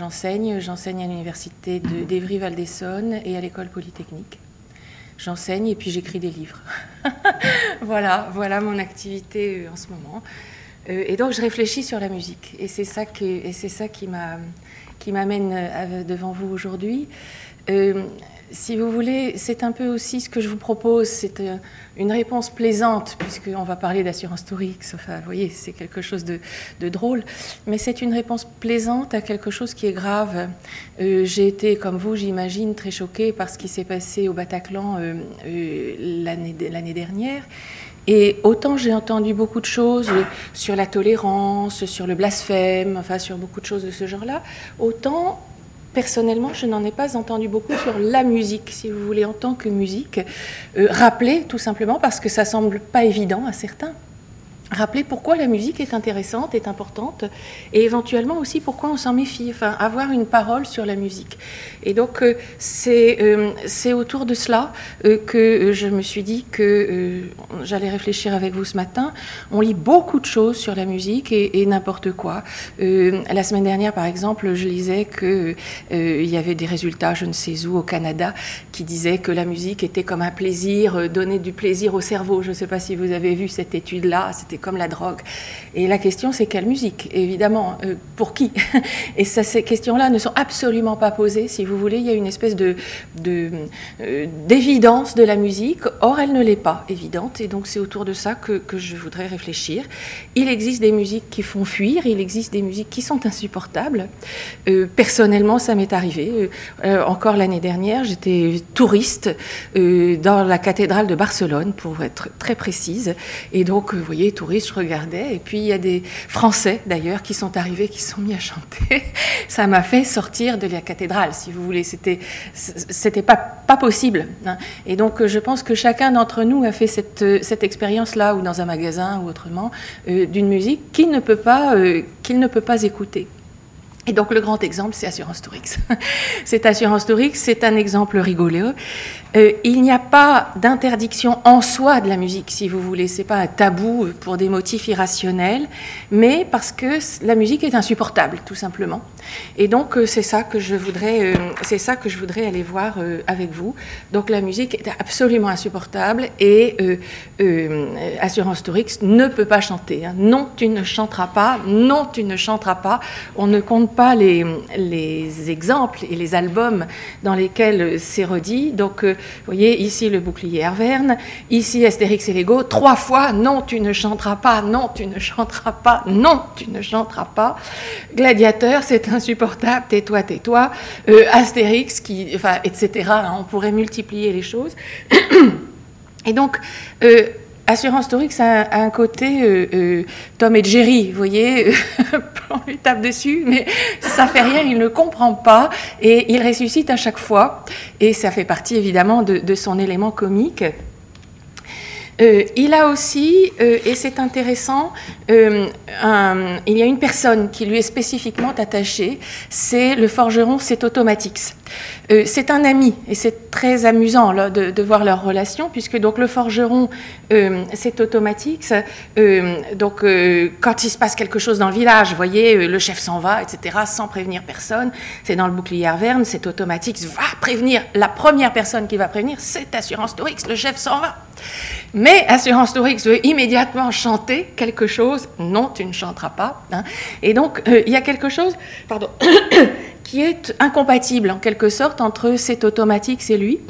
J'enseigne, j'enseigne à l'université d'Evry-Val d'Essonne et à l'école polytechnique. J'enseigne et puis j'écris des livres. voilà, voilà mon activité en ce moment. et donc je réfléchis sur la musique et c'est ça, et c'est ça qui m'amène devant vous aujourd'hui si vous voulez, c'est un peu aussi ce que je vous propose, c'est euh, une réponse plaisante, puisqu'on va parler d'assurance tourix, enfin, vous voyez, c'est quelque chose de, drôle, mais c'est une réponse plaisante à quelque chose qui est grave. Euh, j'ai été, comme vous, j'imagine, très choquée par ce qui s'est passé au Bataclan euh, l'année dernière. Et autant j'ai entendu beaucoup de choses sur la tolérance, sur le blasphème, enfin sur beaucoup de choses de ce genre-là, autant Personnellement, je n'en ai pas entendu beaucoup sur la musique, si vous voulez, en tant que musique. Euh, rappeler, tout simplement, parce que ça semble pas évident à certains rappeler pourquoi la musique est intéressante, est importante, et éventuellement aussi pourquoi on s'en méfie, enfin avoir une parole sur la musique. Et donc euh, euh, c'est autour de cela euh, que je me suis dit que j'allais réfléchir avec vous ce matin. On lit beaucoup de choses sur la musique et, n'importe quoi. la semaine dernière, par exemple, je lisais qu'il y avait des résultats, je ne sais où, au Canada, qui disaient que la musique était comme un plaisir, donner du plaisir au cerveau. Je ne sais pas si vous avez vu cette étude-là, c'était comme la drogue. Et la question, c'est quelle musique Évidemment, euh, pour qui Et ça, ces questions-là ne sont absolument pas posées. Si vous voulez, il y a une espèce de, euh, d'évidence de, la musique. Or, elle ne l'est pas évidente. Et donc, c'est autour de ça que, je voudrais réfléchir. Il existe des musiques qui font fuir. Il existe des musiques qui sont insupportables. Euh, personnellement, ça m'est arrivé. encore l'année dernière, j'étais touriste dans la cathédrale de Barcelone, pour être très précise. Et donc, vous voyez, touriste je regardais. Et puis il y a des Français d'ailleurs qui sont arrivés, qui sont mis à chanter. Ça m'a fait sortir de la cathédrale, si vous voulez. C'était, c'était pas, pas possible. Hein. Et donc je pense que chacun d'entre nous a fait cette, cette expérience-là, ou dans un magasin ou autrement, euh, d'une musique qu'il ne peut pas, euh, qu'il ne peut pas écouter. Et donc le grand exemple, c'est Assurance Tourix. Cette Assurance Tourix, c'est un exemple rigolo. Euh, il n'y a pas d'interdiction en soi de la musique, si vous voulez. C'est pas un tabou pour des motifs irrationnels, mais parce que la musique est insupportable, tout simplement. Et donc euh, c'est ça que je voudrais, euh, ça que je voudrais aller voir avec vous. Donc la musique est absolument insupportable et Assurance Tourix ne peut pas chanter. Hein. Non, tu ne chanteras pas. Non, tu ne chanteras pas. On ne compte pas les, les exemples et les albums dans lesquels c'est redit. Donc vous voyez, ici le bouclier Herverne, ici Astérix et Lego, trois fois, non, tu ne chanteras pas, non, tu ne chanteras pas, non, tu ne chanteras pas. Gladiateur, c'est insupportable, tais-toi, tais-toi. Euh, Astérix, qui, enfin, etc. Hein, on pourrait multiplier les choses. Et donc, euh, Assurance Torique, ça a un côté euh, euh, Tom et Jerry, vous voyez, on lui tape dessus, mais ça fait rien, il ne comprend pas, et il ressuscite à chaque fois, et ça fait partie évidemment de son élément comique. Euh, il a aussi, euh, et c'est intéressant, euh, il y a une personne qui lui est spécifiquement attachée, c'est le forgeron C'est Automatix. c'est un ami, et c'est très amusant de, voir leur relation, puisque donc le forgeron C'est Automatix, donc quand il se passe quelque chose dans le village, voyez, le chef s'en va, etc., sans prévenir personne, c'est dans le bouclier verne, C'est Automatix va prévenir, la première personne qui va prévenir, c'est Assurance Torix, le chef s'en va. Mais Assurance Tourix veut immédiatement chanter quelque chose. Non, tu ne chanteras pas. Hein. Et donc, euh, il y a quelque chose pardon, qui est incompatible en quelque sorte entre cet automatique et lui.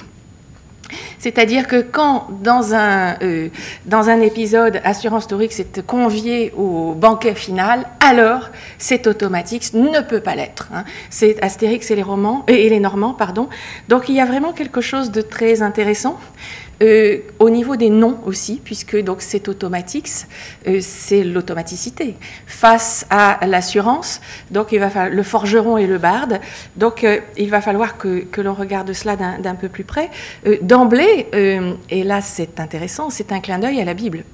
C'est-à-dire que quand, dans un, euh, dans un épisode, Assurance Tourix est convié au banquet final, alors cet automatique ne peut pas l'être. Hein. C'est Astérix et les, romans, et les Normands. Pardon. Donc il y a vraiment quelque chose de très intéressant. Euh, au niveau des noms aussi, puisque donc c'est automatique, euh, c'est l'automaticité face à l'assurance. Donc il va falloir le forgeron et le barde. Donc euh, il va falloir que, que l'on regarde cela d'un peu plus près. D'emblée, et là c'est intéressant, c'est un clin d'œil à la Bible.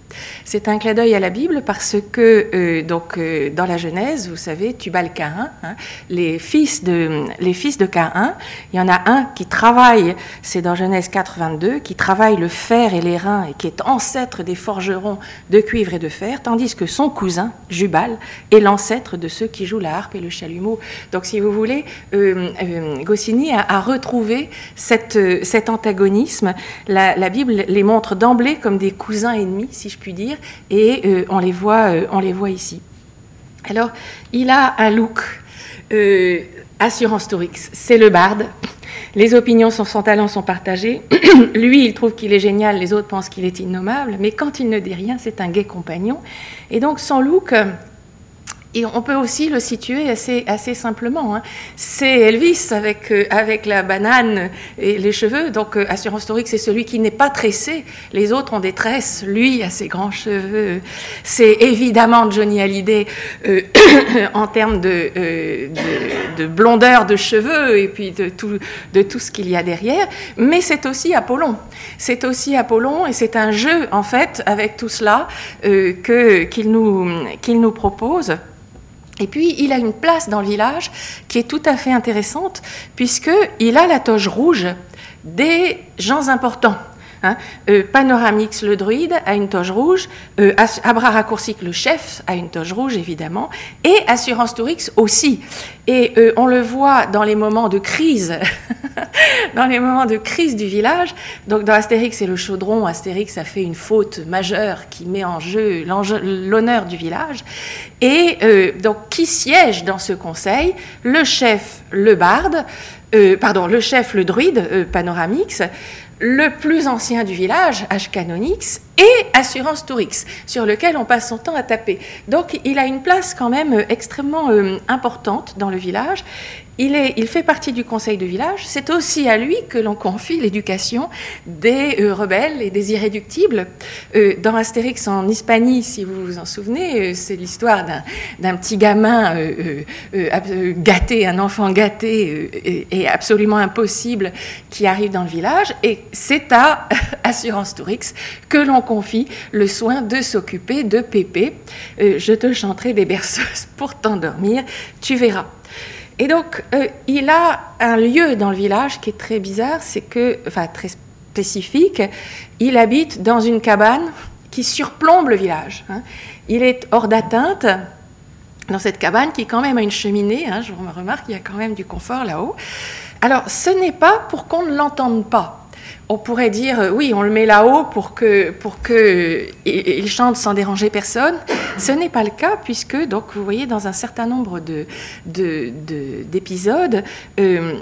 C'est un clin d'œil à la Bible parce que euh, donc euh, dans la Genèse, vous savez, Tubal-Caïn, hein, les fils de les fils de Caïn, il y en a un qui travaille, c'est dans Genèse 4, 22, qui travaille le fer et les reins et qui est ancêtre des forgerons de cuivre et de fer, tandis que son cousin Jubal est l'ancêtre de ceux qui jouent la harpe et le chalumeau. Donc, si vous voulez, euh, Goscinny a, retrouvé cet antagonisme. La, la Bible les montre d'emblée comme des cousins ennemis, si je puis dire, et euh, on, les voit, euh, on les voit ici. Alors, il a un look euh, assurance Torix, c'est le barde. Les opinions sur son talent sont partagées. Lui, il trouve qu'il est génial, les autres pensent qu'il est innommable, mais quand il ne dit rien, c'est un gai compagnon. Et donc, son look et on peut aussi le situer assez, simplement. Hein. C'est Elvis avec, euh, avec la banane et les cheveux. Donc, euh, Assurance Historique, c'est celui qui n'est pas tressé. Les autres ont des tresses. Lui a ses grands cheveux. C'est évidemment Johnny Hallyday euh, en termes de, de, de, blondeur de cheveux et puis de tout, de tout ce qu'il y a derrière. Mais c'est aussi Apollon. C'est aussi Apollon et c'est un jeu, en fait, avec tout cela qu'il, nous, qu'il nous propose. Et puis, il a une place dans le village qui est tout à fait intéressante, puisqu'il a la toge rouge des gens importants. Hein. Euh, Panoramix, le druide, a une toge rouge. Euh, le chef, a une toge rouge, évidemment. Et Assurance Tourix aussi. Et euh, on le voit dans les moments de crise, dans les moments de crise du village. Donc, dans Astérix et le chaudron, Astérix a fait une faute majeure qui met en jeu l'honneur du village. Et euh, donc, qui siège dans ce conseil? Le chef, le barde, pardon, le chef, le druide, Panoramix le plus ancien du village, H-Canonix, et Assurance Tourix, sur lequel on passe son temps à taper. Donc il a une place quand même euh, extrêmement euh, importante dans le village. Il, est, il, fait partie du conseil de village. C'est aussi à lui que l'on confie l'éducation des euh, rebelles et des irréductibles. dans Astérix en Hispanie, si vous vous en souvenez, c'est l'histoire d'un petit gamin gâté, un enfant gâté et, et, absolument impossible qui arrive dans le village. Et c'est à Assurance Tourix que l'on confie le soin de s'occuper de Pépé. Euh, je te chanterai des berceuses pour t'endormir, tu verras. Et donc, euh, il a un lieu dans le village qui est très bizarre, c'est que, enfin très spécifique, il habite dans une cabane qui surplombe le village. Hein. Il est hors d'atteinte dans cette cabane qui quand même a une cheminée, hein, je remarque qu'il y a quand même du confort là-haut. Alors, ce n'est pas pour qu'on ne l'entende pas on pourrait dire euh, oui, on le met là-haut pour que pour que il chante sans déranger personne. Ce n'est pas le cas puisque donc vous voyez dans un certain nombre de d'épisodes. Euh,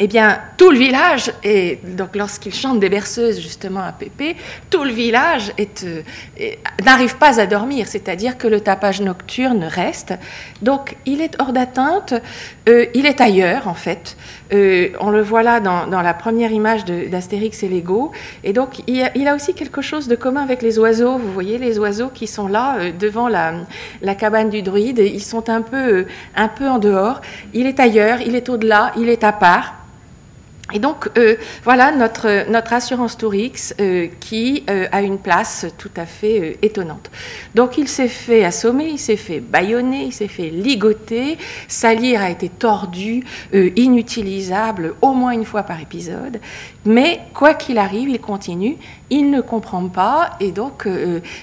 eh bien, tout le village, et donc lorsqu'il chante des berceuses justement à Pépé, tout le village euh, n'arrive pas à dormir, c'est-à-dire que le tapage nocturne reste. Donc, il est hors d'atteinte, il est ailleurs en fait. Euh, on le voit là dans, la première image d'Astérix et Lego. Et donc, il a, aussi quelque chose de commun avec les oiseaux. Vous voyez les oiseaux qui sont là euh, devant la, cabane du druide. Ils sont un peu, euh, un peu en dehors. Il est ailleurs, il est au-delà, il est à part. Et donc, euh, voilà notre, notre assurance Tourix euh, qui euh, a une place tout à fait étonnante. Donc, il s'est fait assommer, il s'est fait bâillonner, il s'est fait ligoter. Sa lyre a été tordue, inutilisable au moins une fois par épisode. Mais quoi qu'il arrive, il continue, il ne comprend pas. Et donc,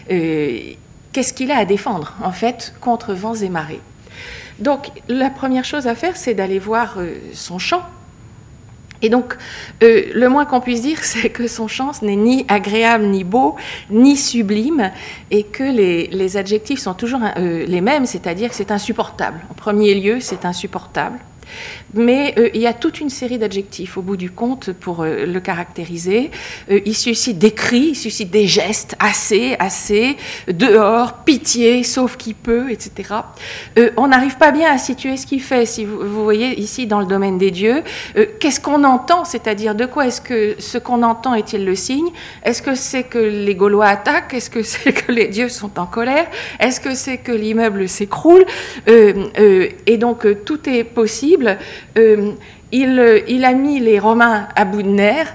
qu'est-ce qu'il a à défendre, en fait, contre vents et marées? Donc, la première chose à faire, c'est d'aller voir son champ, et donc, euh, le moins qu'on puisse dire, c'est que son chant n'est ni agréable, ni beau, ni sublime, et que les, adjectifs sont toujours euh, les mêmes, c'est-à-dire que c'est insupportable. En premier lieu, c'est insupportable. Mais euh, il y a toute une série d'adjectifs au bout du compte pour euh, le caractériser. Euh, il suscite des cris, il suscite des gestes, assez, assez, dehors, pitié, sauf qui peut, etc. on n'arrive pas bien à situer ce qu'il fait. Si vous, vous, voyez ici dans le domaine des dieux, qu'est-ce qu'on entend? C'est-à-dire de quoi est-ce que ce qu'on entend est-il le signe? Est-ce que c'est que les Gaulois attaquent? Est-ce que c'est que les dieux sont en colère? Est-ce que c'est que l'immeuble s'écroule? Et donc tout est possible terrible. Il, a mis les Romains à bout de nerfs.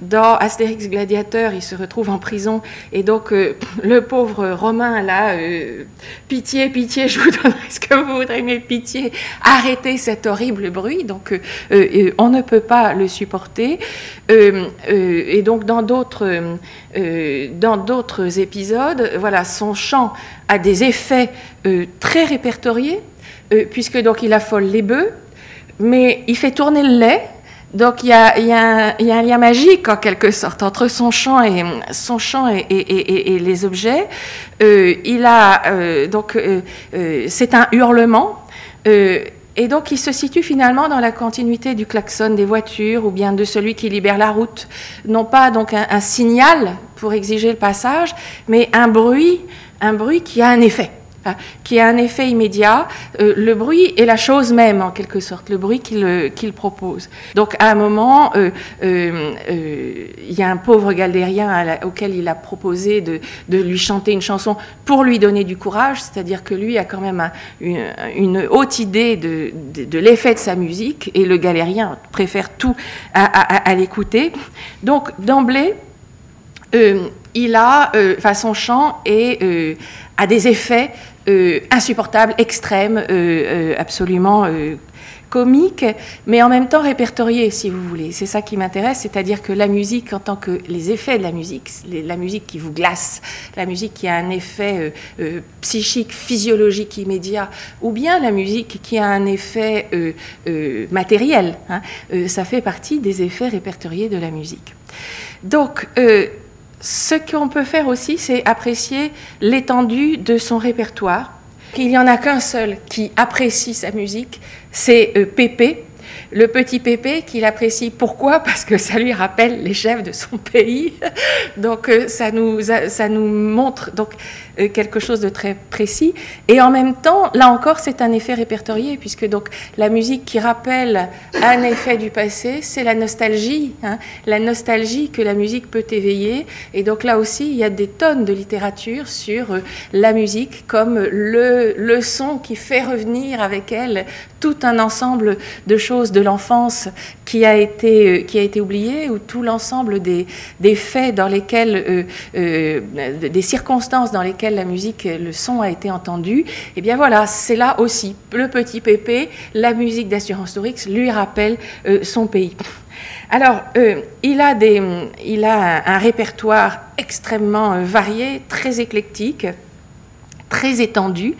Dans Astérix Gladiateur, il se retrouve en prison. Et donc, le pauvre Romain, là, pitié, pitié, je vous donnerai ce que vous voudrez, mais pitié, arrêtez cet horrible bruit. Donc, on ne peut pas le supporter. et donc, dans d'autres dans d'autres épisodes, voilà, son chant a des effets très répertoriés, puisque donc il affole les bœufs, mais il fait tourner le lait. Donc il y, a, un lien magique en quelque sorte entre son chant et les objets. Euh, il a euh, donc euh, c'est un hurlement. et donc il se situe finalement dans la continuité du klaxon des voitures ou bien de celui qui libère la route. Non pas donc un signal pour exiger le passage, mais un bruit, un bruit qui a un effet. Hein, qui a un effet immédiat. Euh, le bruit est la chose même, en quelque sorte, le bruit qu'il propose. Donc, à un moment, euh, euh, il y a un pauvre galdérien auquel il a proposé de, lui chanter une chanson pour lui donner du courage, c'est-à-dire que lui a quand même une, haute idée de, l'effet de sa musique, et le galérien préfère tout à, l'écouter. Donc, d'emblée, il a, enfin, son chant a des effets euh, insupportable, extrême, euh, euh, absolument comique, mais en même temps répertorié, si vous voulez. C'est ça qui m'intéresse, c'est-à-dire que la musique, en tant que les effets de la musique, la musique qui vous glace, la musique qui a un effet psychique, physiologique immédiat, ou bien la musique qui a un effet matériel, hein, ça fait partie des effets répertoriés de la musique. Donc, ce qu'on peut faire aussi, c'est apprécier l'étendue de son répertoire. Il n'y en a qu'un seul qui apprécie sa musique, c'est euh, Pépé, le petit Pépé qu'il apprécie. Pourquoi? Parce que ça lui rappelle les chefs de son pays. Donc euh, ça nous, ça nous montre donc quelque chose de très précis. Et en même temps, là encore, c'est un effet répertorié, puisque donc la musique qui rappelle un effet du passé, c'est la nostalgie, hein. la nostalgie que la musique peut éveiller. Et donc là aussi, il y a des tonnes de littérature sur euh, la musique comme le, le son qui fait revenir avec elle tout un ensemble de choses de l'enfance qui a été, euh, qui a été oublié, ou tout l'ensemble des, des, faits dans lesquels, des circonstances dans lesquelles la musique, le son a été entendu, et eh bien voilà, c'est là aussi le petit Pépé, la musique d'Assurance Tourix lui rappelle euh, son pays. Alors, euh, il, a des, il a un, répertoire extrêmement euh, varié, très éclectique, très étendu.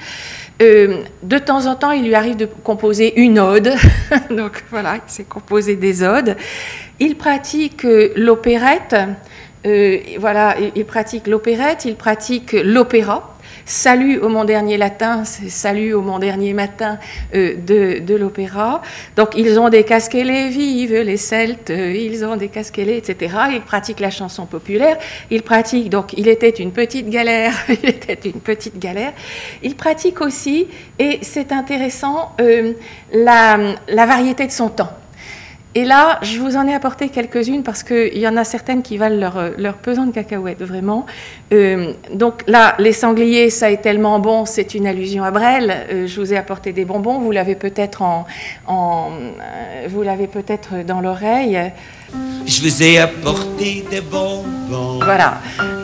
de temps en temps, il lui arrive de composer une ode. Donc voilà, il s'est composé des odes. Il pratique l'opérette. Euh, voilà, il, pratique l'opérette, il pratique l'opéra. Salut au mon dernier latin, salut au mon dernier matin euh, de, l'opéra. Donc ils ont des casquets vives, les Celtes, euh, ils ont des casquets etc. Ils pratiquent la chanson populaire. Ils pratiquent, donc il était une petite galère, il était une petite galère. Ils pratiquent aussi, et c'est intéressant, la, la variété de son temps. Et là, je vous en ai apporté quelques-unes parce qu'il y en a certaines qui valent leur, leur pesant de cacahuètes, vraiment. Euh, donc là, les sangliers, ça est tellement bon, c'est une allusion à Brel. Euh, je vous ai apporté des bonbons, vous l'avez peut-être en, en euh, vous l'avez peut-être dans l'oreille. Je vous ai apporté des bonbons. Voilà.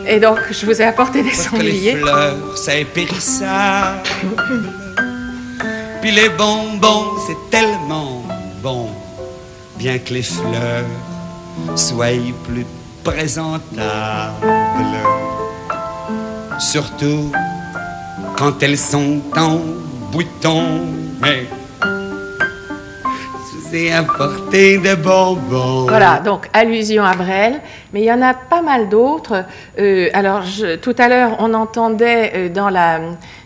Et donc, je vous ai apporté des sangliers. Que les fleurs, ça est périssable. Puis les bonbons, c'est tellement bon bien que les fleurs soient plus présentables. Surtout quand elles sont en bouton. Mais c'est apporté de bonbons. Voilà, donc allusion à Brel, mais il y en a pas mal d'autres. Euh, alors, tout à l'heure, on entendait euh, dans la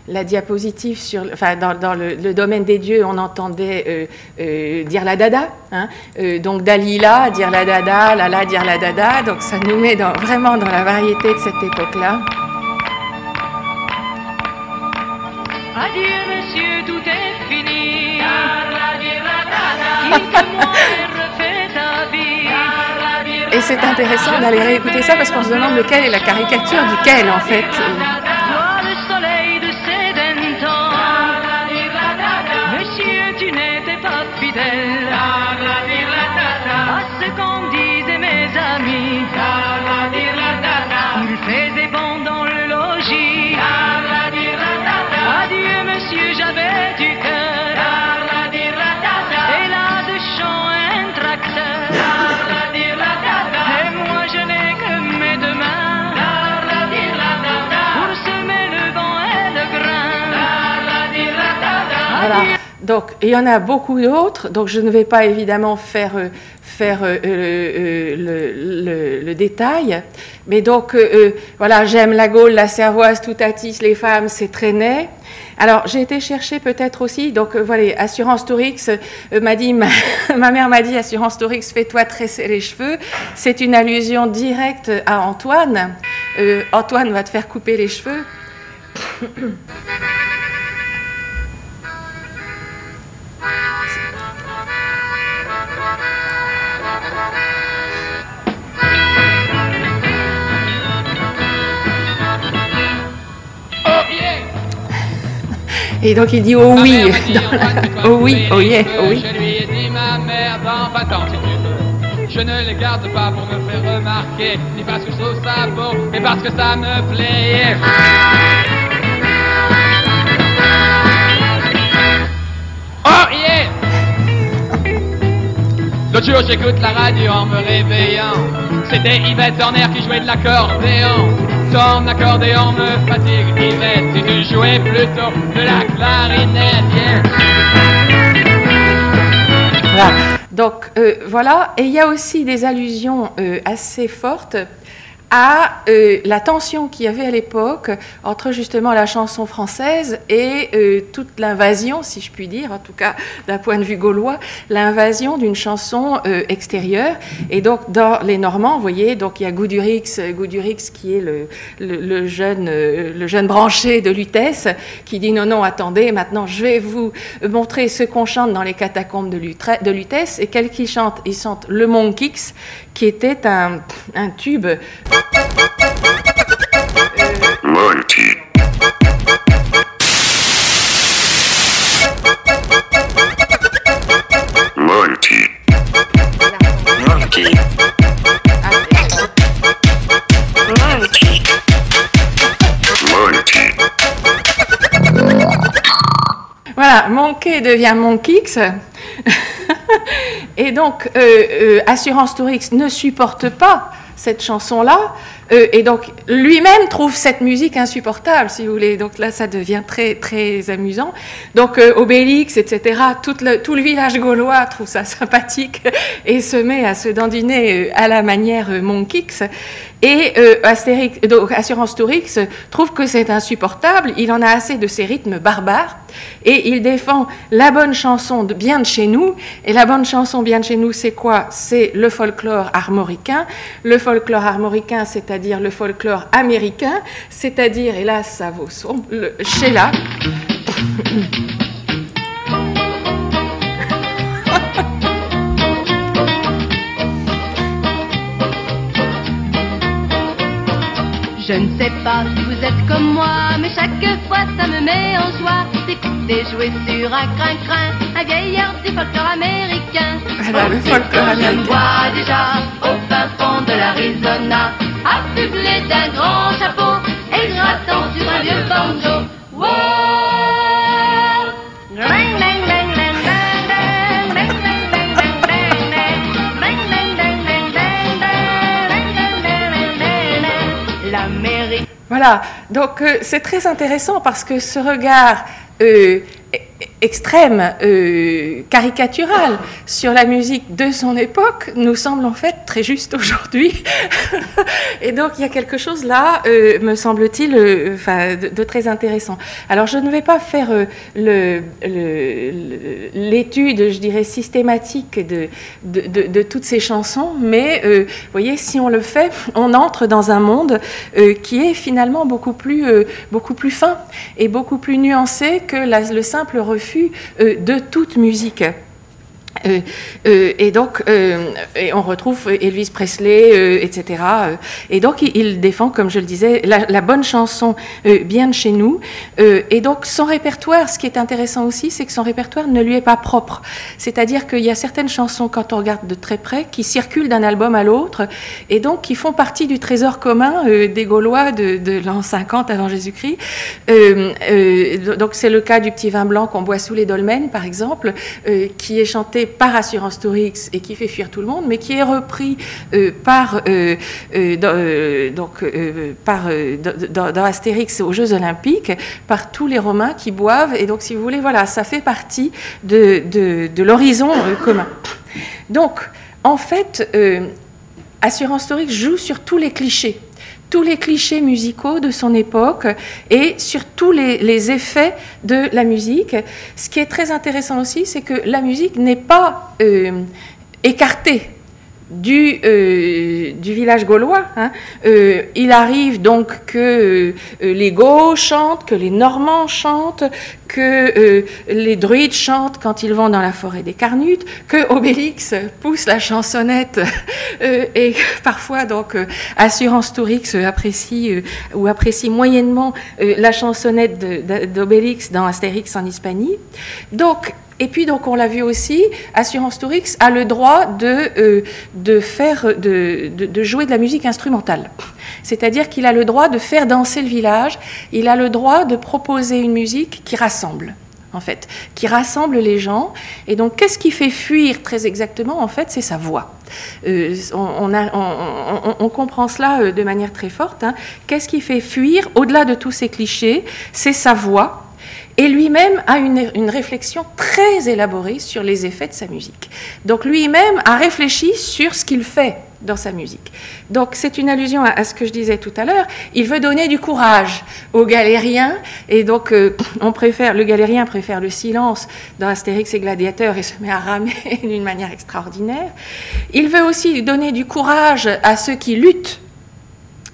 la diapositive sur, enfin, dans, le, domaine des dieux, on entendait euh, euh, dire la dada, hein, euh, donc Dalila, dire la dada, Lala, dire la dada, donc ça nous met vraiment dans la variété de cette époque-là. Adieu monsieur, tout est fini. Et c'est intéressant d'aller réécouter ça parce qu'on se demande lequel est la caricature duquel en fait. Donc, il y en a beaucoup d'autres, donc je ne vais pas évidemment faire, faire le, le, détail. Mais donc, voilà, j'aime la Gaule, la Cervoise, tout Toutatis, les femmes, c'est traîné. Alors, j'ai été chercher peut-être aussi, donc voilà, Assurance Tourix m'a dit, ma, ma mère m'a dit, Assurance Tourix, fais-toi tresser les cheveux. C'est une allusion directe à Antoine. Antoine va te faire couper les cheveux. Et donc il dit oh oui, oh oui, oh yeah, oh oui. Je lui ai dit ma mère tant si tu veux. Je ne les garde pas pour me faire remarquer, ni parce que je trouve ça beau, mais parce que ça me plaît. Oh yeah! L'autre jour j'écoute la radio en me réveillant. C'était Yvette Horner qui jouait de l'accordéon ton accordéon me fatigue, Yvette, si tu jouais plutôt de la clarinette. Voilà. Donc euh, voilà, et il y a aussi des allusions euh, assez fortes à euh, la tension qu'il y avait à l'époque entre justement la chanson française et euh, toute l'invasion, si je puis dire, en tout cas d'un point de vue gaulois, l'invasion d'une chanson euh, extérieure. Et donc dans les Normands, vous voyez, donc il y a Goudurix, Goudurix qui est le, jeune, le jeune branché de Lutèce, qui dit non, non, attendez, maintenant je vais vous montrer ce qu'on chante dans les catacombes de, Lutèce. Et quel qu'il chante Il chante Le Monkix, qui était un, un tube. Monkey. Monkey. Monkey. Voilà, Monkey devient Monkix. Et donc, euh, euh, Assurance Tourix ne supporte pas cette chanson-là, euh, et donc lui-même trouve cette musique insupportable, si vous voulez. Donc là, ça devient très très amusant. Donc Obélix, etc. Tout le, tout le village gaulois trouve ça sympathique et se met à se dandiner à la manière Monkix. Et Astérix, donc, Assurance Tourix trouve que c'est insupportable. Il en a assez de ces rythmes barbares et il défend la bonne chanson de bien de chez nous. Et la bonne chanson bien de chez nous, c'est quoi? C'est le folklore armoricain. Le folklore armoricain, c'est c'est-à-dire le folklore américain, c'est-à-dire, là ça vaut son, le Sheila. Je ne sais pas si vous êtes comme moi, mais chaque fois ça me met en joie d'écouter jouer sur un crin-crin un gaillard du folklore américain. Alors, le folklore américain. Je vois déjà au fin fond de l'Arizona, affublé d'un grand chapeau et grattant sur un vieux banjo. Voilà, donc euh, c'est très intéressant parce que ce regard euh, extrême, euh, caricatural sur la musique de son époque nous semble en fait très juste aujourd'hui. et donc il y a quelque chose là, euh, me semble-t-il, euh, de, très intéressant. Alors je ne vais pas faire l'étude, je dirais, systématique de, de, toutes ces chansons, mais vous voyez, si on le fait, on entre dans un monde qui est finalement beaucoup plus, beaucoup plus fin et beaucoup plus nuancé que le simple refus euh, de toute musique. Euh, euh, et donc, euh, on retrouve Elvis Presley, etc. et donc, il, défend, comme je le disais, la, bonne chanson bien de chez nous. et donc, son répertoire, ce qui est intéressant aussi, c'est que son répertoire ne lui est pas propre. C'est-à-dire qu'il y a certaines chansons, quand on regarde de très près, qui circulent d'un album à l'autre, et donc qui font partie du trésor commun des Gaulois de, de l'an 50 avant Jésus-Christ. donc, c'est le cas du petit vin blanc qu'on boit sous les dolmens, par exemple, qui est chanté par Assurance Tourix et qui fait fuir tout le monde, mais qui est repris par, dans, Astérix aux Jeux Olympiques, par tous les Romains qui boivent. Et donc, si vous voulez, voilà, ça fait partie de, de, de l'horizon euh, commun. Donc, en fait, euh, Assurance Tourix joue sur tous les clichés tous les clichés musicaux de son époque et sur tous les, les, effets de la musique. Ce qui est très intéressant aussi, c'est que la musique n'est pas euh, écartée du, euh, du village gaulois. Hein. Euh, il arrive donc que euh, les Gauls chantent, que les Normands chantent, que les druides chantent quand ils vont dans la forêt des Carnutes, que Obélix pousse la chansonnette et parfois donc Assurance Tourix apprécie ou apprécie moyennement la chansonnette d'Obélix dans Astérix en Hispanie. Donc et puis, donc, on l'a vu aussi, Assurance Tourix a le droit de, euh, de, faire, de, de, jouer de la musique instrumentale. C'est-à-dire qu'il a le droit de faire danser le village, il a le droit de proposer une musique qui rassemble en fait, qui rassemble les gens. Et donc, qu'est-ce qui fait fuir très exactement En fait, c'est sa voix. Euh, on, comprend cela de manière très forte. Hein. Qu'est-ce qui fait fuir, au-delà de tous ces clichés C'est sa voix et lui-même a une, réflexion très élaborée sur les effets de sa musique. Donc lui-même a réfléchi sur ce qu'il fait dans sa musique. Donc c'est une allusion à, à, ce que je disais tout à l'heure. Il veut donner du courage aux galériens, et donc euh, on préfère, le galérien préfère le silence dans Astérix et Gladiateur et se met à ramer d'une manière extraordinaire. Il veut aussi donner du courage à ceux qui luttent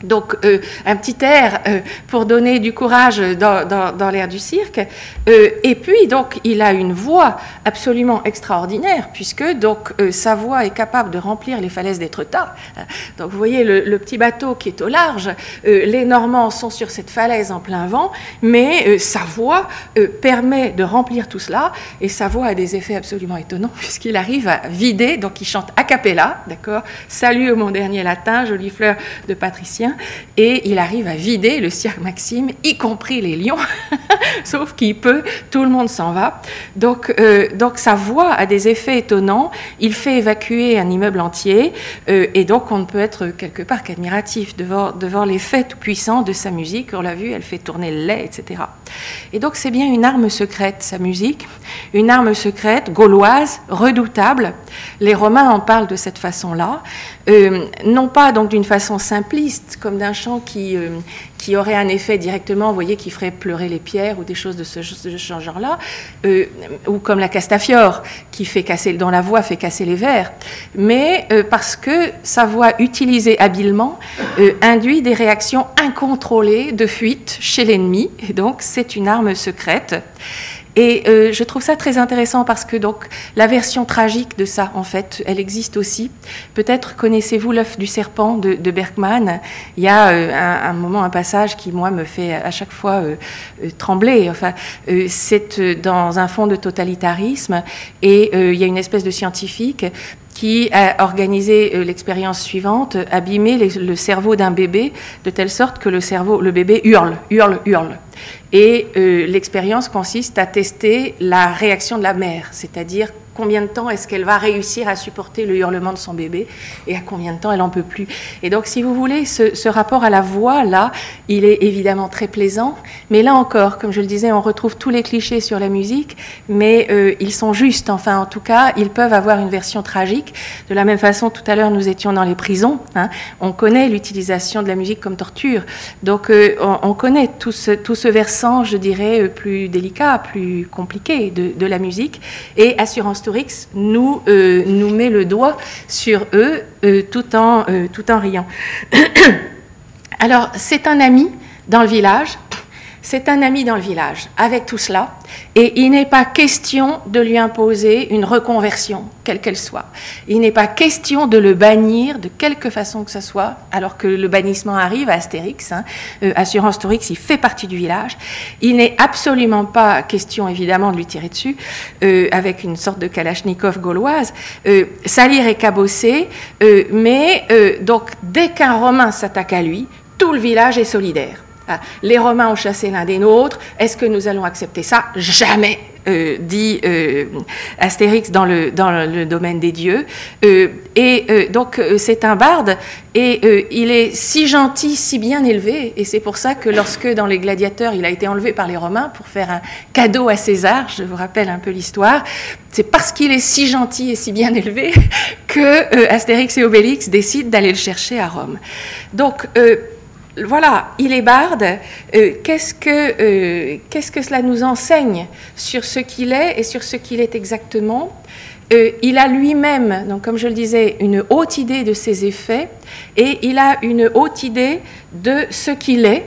donc euh, un petit air euh, pour donner du courage dans, l'air du cirque. Euh, et puis donc il a une voix absolument extraordinaire puisque donc sa voix est capable de remplir les falaises d'Étretat. Donc vous voyez le, petit bateau qui est au large. Les Normands sont sur cette falaise en plein vent, mais sa voix permet de remplir tout cela et sa voix a des effets absolument étonnants puisqu'il arrive à vider. Donc il chante a cappella, d'accord? Salut mon dernier latin, jolie fleur de patricien et il arrive à vider le cirque Maxime, y compris les lions, sauf qu'il peut, tout le monde s'en va. Donc, euh, donc sa voix a des effets étonnants, il fait évacuer un immeuble entier, euh, et donc on ne peut être quelque part qu'admiratif devant, devant l'effet tout-puissant de sa musique. On l'a vu, elle fait tourner le lait, etc. Et donc c'est bien une arme secrète, sa musique, une arme secrète, gauloise, redoutable. Les Romains en parlent de cette façon-là, euh, non pas donc d'une façon simpliste, comme d'un chant qui, euh, qui aurait un effet directement, vous voyez, qui ferait pleurer les pierres ou des choses de ce, genre-là, euh, ou comme la Castafiore, qui fait casser, dont la voix fait casser les vers, mais euh, parce que sa voix utilisée habilement induit des réactions incontrôlées de fuite chez l'ennemi, et donc c'est une arme secrète. Et euh, je trouve ça très intéressant parce que donc la version tragique de ça, en fait, elle existe aussi. Peut-être connaissez-vous l'œuf du serpent de, de, Bergman. Il y a euh, un, moment, un passage qui moi me fait à chaque fois euh, trembler. Enfin, c'est dans un fond de totalitarisme et il y a une espèce de scientifique qui a organisé l'expérience suivante, abîmer les, le cerveau d'un bébé de telle sorte que le cerveau, le bébé hurle, hurle, hurle. Et euh, l'expérience consiste à tester la réaction de la mère, c'est-à-dire combien de temps est-ce qu'elle va réussir à supporter le hurlement de son bébé et à combien de temps elle en peut plus. Et donc, si vous voulez, ce, rapport à la voix, là, il est évidemment très plaisant, mais là encore, comme je le disais, on retrouve tous les clichés sur la musique, mais euh, ils sont justes, enfin, en tout cas, ils peuvent avoir une version tragique. De la même façon, tout à l'heure, nous étions dans les prisons, hein, on connaît l'utilisation de la musique comme torture, donc euh, on, on, connaît tout ce, tout ce versant, je dirais, plus délicat, plus compliqué de, de la musique, et Assurance Euh, nous met le doigt sur eux euh, tout, en, euh, tout en riant. Alors, c'est un ami dans le village c'est un ami dans le village, avec tout cela, et il n'est pas question de lui imposer une reconversion, quelle qu'elle soit. Il n'est pas question de le bannir de quelque façon que ce soit, alors que le bannissement arrive à Astérix, hein, euh, Assurance Torix, il fait partie du village. Il n'est absolument pas question, évidemment, de lui tirer dessus, euh, avec une sorte de kalachnikov gauloise, euh, salir et cabosser, euh, mais donc dès qu'un Romain s'attaque à lui, tout le village est solidaire. Les Romains ont chassé l'un des nôtres. Est-ce que nous allons accepter ça? Jamais. euh, dit euh, Astérix dans le, dans le domaine des dieux. Euh, et donc c'est un barde et il est si gentil, si bien élevé. Et c'est pour ça que lorsque dans les gladiateurs il a été enlevé par les Romains pour faire un cadeau à César, je vous rappelle un peu l'histoire, c'est parce qu'il est si gentil et si bien élevé que Astérix et Obélix décident d'aller le chercher à Rome. Donc voilà, il est barde. Euh, qu'est-ce, que, euh, qu'est-ce que cela nous enseigne sur ce qu'il est et sur ce qu'il est exactement? Euh, Il a lui-même, donc comme je le disais, une haute idée de ses effets et il a une haute idée de ce qu'il est.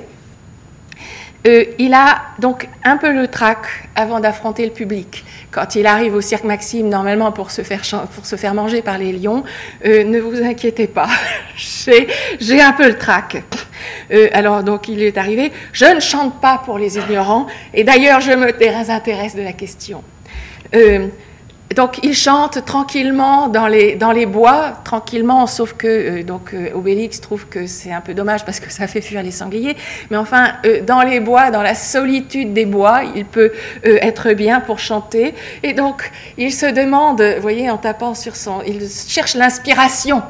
Il a donc un peu le trac avant d'affronter le public. Quand il arrive au cirque Maxime, normalement pour se faire, pour se faire manger par les lions, ne vous inquiétez pas, j'ai un peu le trac. Euh, alors donc il est arrivé, je ne chante pas pour les ignorants, et d'ailleurs je me désintéresse de la question. Euh, donc il chante tranquillement dans les, dans les bois, tranquillement, sauf que euh, donc, euh, Obélix trouve que c'est un peu dommage parce que ça fait fuir les sangliers. Mais enfin, euh, dans les bois, dans la solitude des bois, il peut être bien pour chanter. Et donc il se demande, vous voyez, en tapant sur son... Il cherche l'inspiration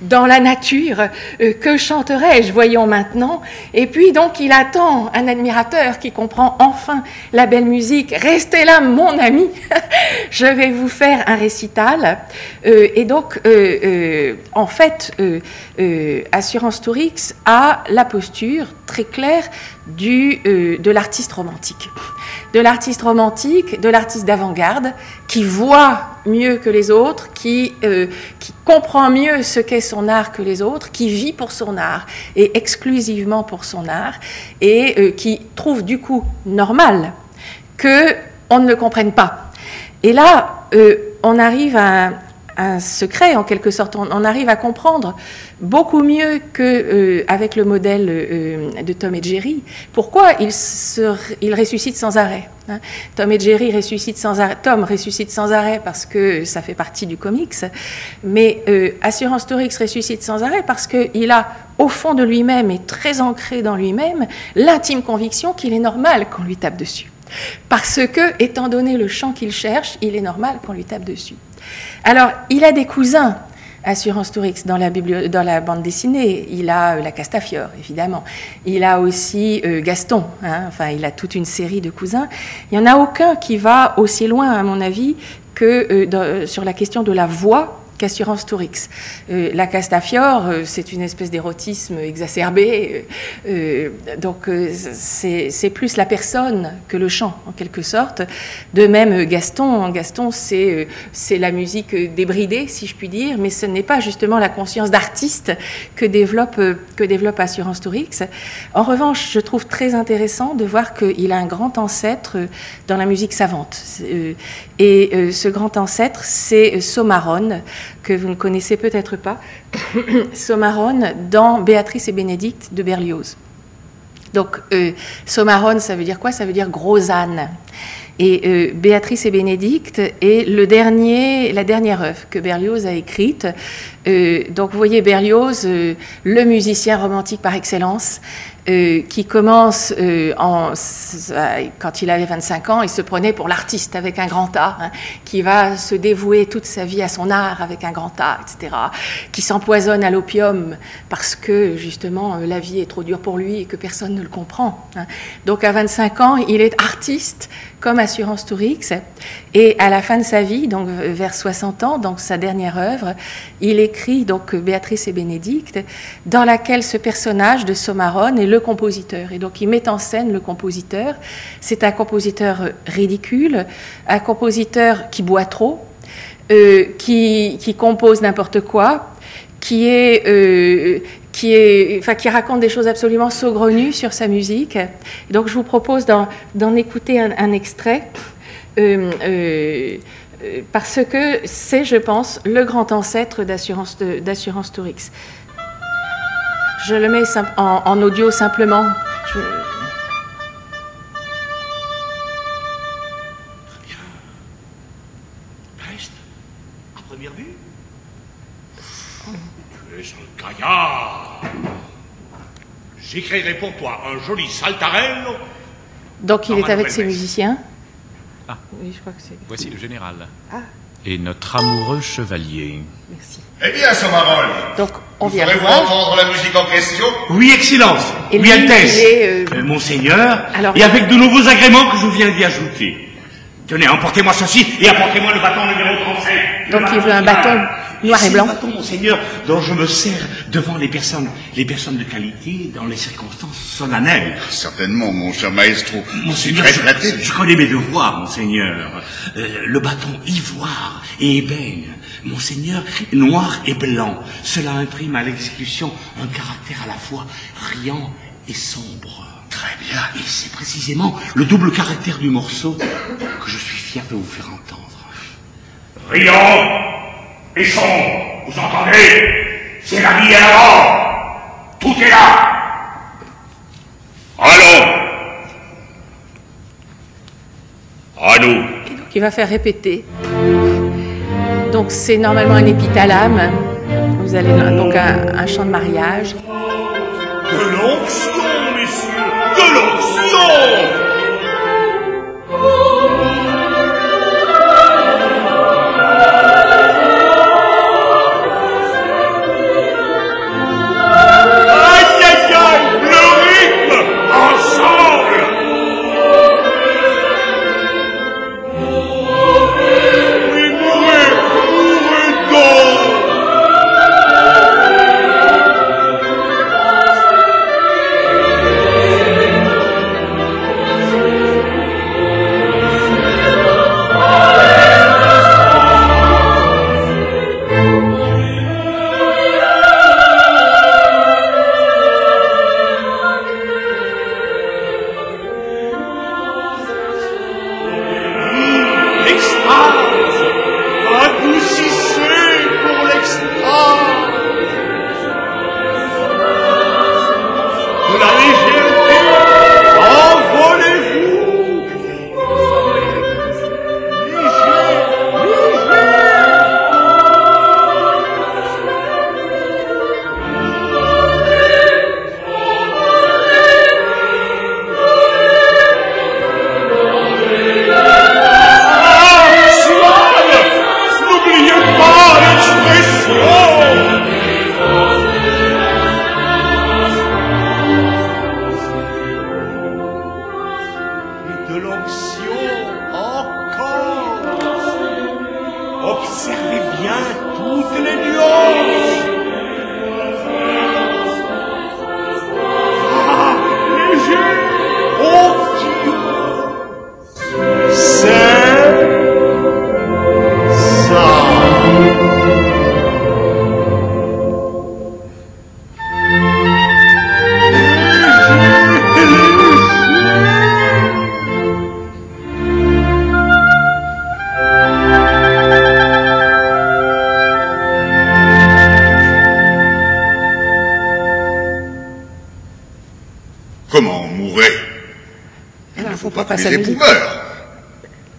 dans la nature. Que chanterais-je, voyons maintenant Et puis donc il attend un admirateur qui comprend enfin la belle musique. Restez là, mon ami. Je vais vous faire un récital. Euh, et donc, euh, euh, en fait, Assurance Tourix a la posture très claire du, de l'artiste romantique. De l'artiste romantique, de l'artiste d'avant-garde, qui voit mieux que les autres, qui, qui comprend mieux ce qu'est son art que les autres, qui vit pour son art et exclusivement pour son art, et qui trouve du coup normal que on ne le comprenne pas. Et là, euh, on arrive à un, secret, en quelque sorte. On, arrive à comprendre beaucoup mieux qu'avec le modèle euh, de Tom et Jerry pourquoi ils, ressuscitent sans arrêt. hein. Tom et Jerry sans arrêt. Tom ressuscite sans arrêt parce que ça fait partie du comics, mais euh, Assurance Torix ressuscite sans arrêt parce qu'il a, au fond de lui-même et très ancré dans lui-même, l'intime conviction qu'il est normal qu'on lui tape dessus. Parce que, étant donné le champ qu'il cherche, il est normal qu'on lui tape dessus. Alors, il a des cousins, Assurance Tourix, dans la, bande dessinée. Il a euh, la Castafiore, évidemment. Il a aussi euh, Gaston. hein. Enfin, il a toute une série de cousins. Il n'y en a aucun qui va aussi loin, à mon avis, que euh, sur la question de la voix qu'Assurance Tourix. Euh, la Castafiore, euh, c'est une espèce d'érotisme exacerbé. euh, donc, c'est plus la personne que le chant, en quelque sorte. De même, Gaston, Gaston c'est la musique débridée, si je puis dire, mais ce n'est pas justement la conscience d'artiste que développe, que développe Assurance Tourix. En revanche, je trouve très intéressant de voir qu'il a un grand ancêtre dans la musique savante. Et ce grand ancêtre, c'est Somaron, que vous ne connaissez peut-être pas. Somaron dans Béatrice et Bénédicte de Berlioz. Donc, euh, Somaron, ça veut dire quoi? Ça veut dire gros âne. Et euh, Béatrice et Bénédicte est le dernier, la dernière œuvre que Berlioz a écrite. Euh, donc, vous voyez Berlioz, le musicien romantique par excellence, euh, qui commence euh, en, quand il avait 25 ans, il se prenait pour l'artiste avec un grand A, hein, qui va se dévouer toute sa vie à son art avec un grand A, etc., qui s'empoisonne à l'opium parce que justement euh, la vie est trop dure pour lui et que personne ne le comprend. hein. Donc à 25 ans, il est artiste comme Assurance Tourix, et à la fin de sa vie, donc euh, vers 60 ans, donc sa dernière œuvre, il écrit donc Béatrice et Bénédicte, dans laquelle ce personnage de Somaron est le compositeur. Et donc il met en scène le compositeur. C'est un compositeur ridicule, un compositeur qui boit trop, euh, qui, qui compose n'importe quoi, qui est, euh, qui raconte des choses absolument saugrenues sur sa musique. Donc, je vous propose d'en, écouter un, extrait. euh, euh, parce que c'est, je pense, le grand ancêtre d'assurance, Tourix. Je le mets en, audio simplement. Gaillard J'écrirai pour toi un joli saltarello donc, il est avec ses musiciens. Ah. Oui, je crois que c'est. Voici le général. Ah. Et notre amoureux chevalier. Merci. Eh bien, Somarol, Donc, on vient pourrez-vous voir. entendre la musique en question Oui, Excellence. Et oui, lui, Altesse. est, euh, Euh, Monseigneur. Alors- Et avec de nouveaux agréments que je viens d'y ajouter. Tenez, emportez-moi ceci et apportez-moi le bâton numéro 35. Le Donc, il veut un bâton. Noir et C'est le bâton, Monseigneur, dont je me sers devant les personnes, les personnes de qualité dans les circonstances solennelles. Certainement, mon cher maestro. Monseigneur, Très je, je connais mes devoirs, monseigneur. Euh, le bâton ivoire et ébène, monseigneur, noir et blanc. Cela imprime à l'exécution un caractère à la fois riant et sombre. Très bien. Et c'est précisément le double caractère du morceau que je suis fier de vous faire entendre. Riant et sombre, vous entendez? C'est la vie et la mort. Tout est là. Allons. À nous. Et donc, il va faire répéter. Donc, c'est normalement un épithalame. Vous allez donc un, un chant de mariage. De l'onction, messieurs. De l'onction. Ne Faut pas pas passer les meurent.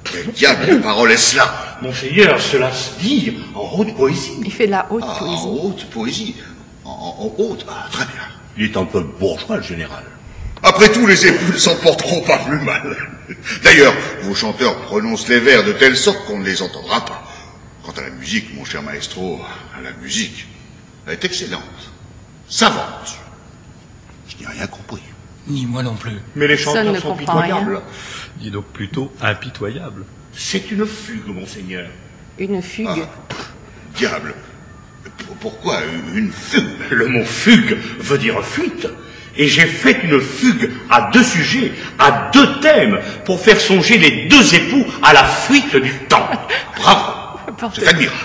Quel diable de parole est cela Monseigneur, cela se dit en haute poésie. Il fait de la haute Ah, poésie. En haute poésie. En, en- en haute, ah, très bien. Il est un peu bourgeois, le général. Après tout, les époux ne s'en porteront pas plus mal. D'ailleurs, vos chanteurs prononcent les vers de telle sorte qu'on ne les entendra pas. Quant à la musique, mon cher maestro, la musique, elle est excellente, savante. Je n'ai rien compris. Ni moi non plus. Mais les chanteurs ne sont rien. pitoyables. Dis donc plutôt impitoyable. C'est une fugue, monseigneur. Une fugue. Ah. Diable, pourquoi une fugue? Le mot fugue veut dire fuite. Et j'ai fait une fugue à deux sujets, à deux thèmes, pour faire songer les deux époux à la fuite du temps. Bravo, c'est admirable.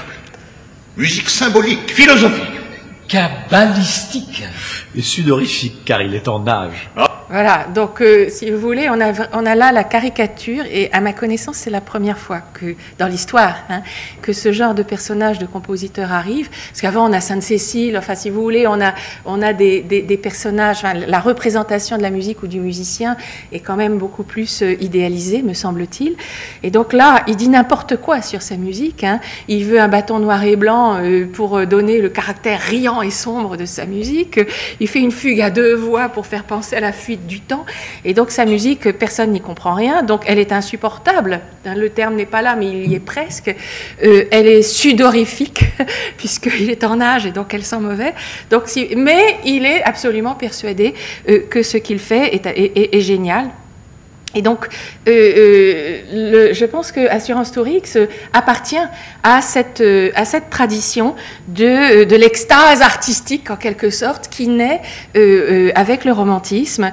Musique symbolique, Philosophique. Cabalistique. Et sudorifique, car il est en nage. Voilà, donc euh, si vous voulez, on a, là la caricature, et à ma connaissance, c'est la première fois que, dans l'histoire, hein, que ce genre de personnage de compositeur arrive. Parce qu'avant, on a Sainte-Cécile, enfin, si vous voulez, on a, on a des, des, personnages, la représentation de la musique ou du musicien est quand même beaucoup plus euh, idéalisée, me semble-t-il. Et donc là, il dit n'importe quoi sur sa musique. hein. Il veut un bâton noir et blanc euh, pour donner le caractère riant et sombre de sa musique. Il fait une fugue à deux voix pour faire penser à la fuite du temps. Et donc sa musique, personne n'y comprend rien. Donc elle est insupportable. Hein, le terme n'est pas là, mais il y est presque. Euh, elle est sudorifique, puisqu'il est en âge et donc elle sent mauvais. Donc, mais il est absolument persuadé euh, que ce qu'il fait est génial. Et donc, euh, euh, je pense que Assurance Tourix euh, appartient à cette, à cette tradition de, de l'extase artistique, en quelque sorte, qui naît avec le romantisme,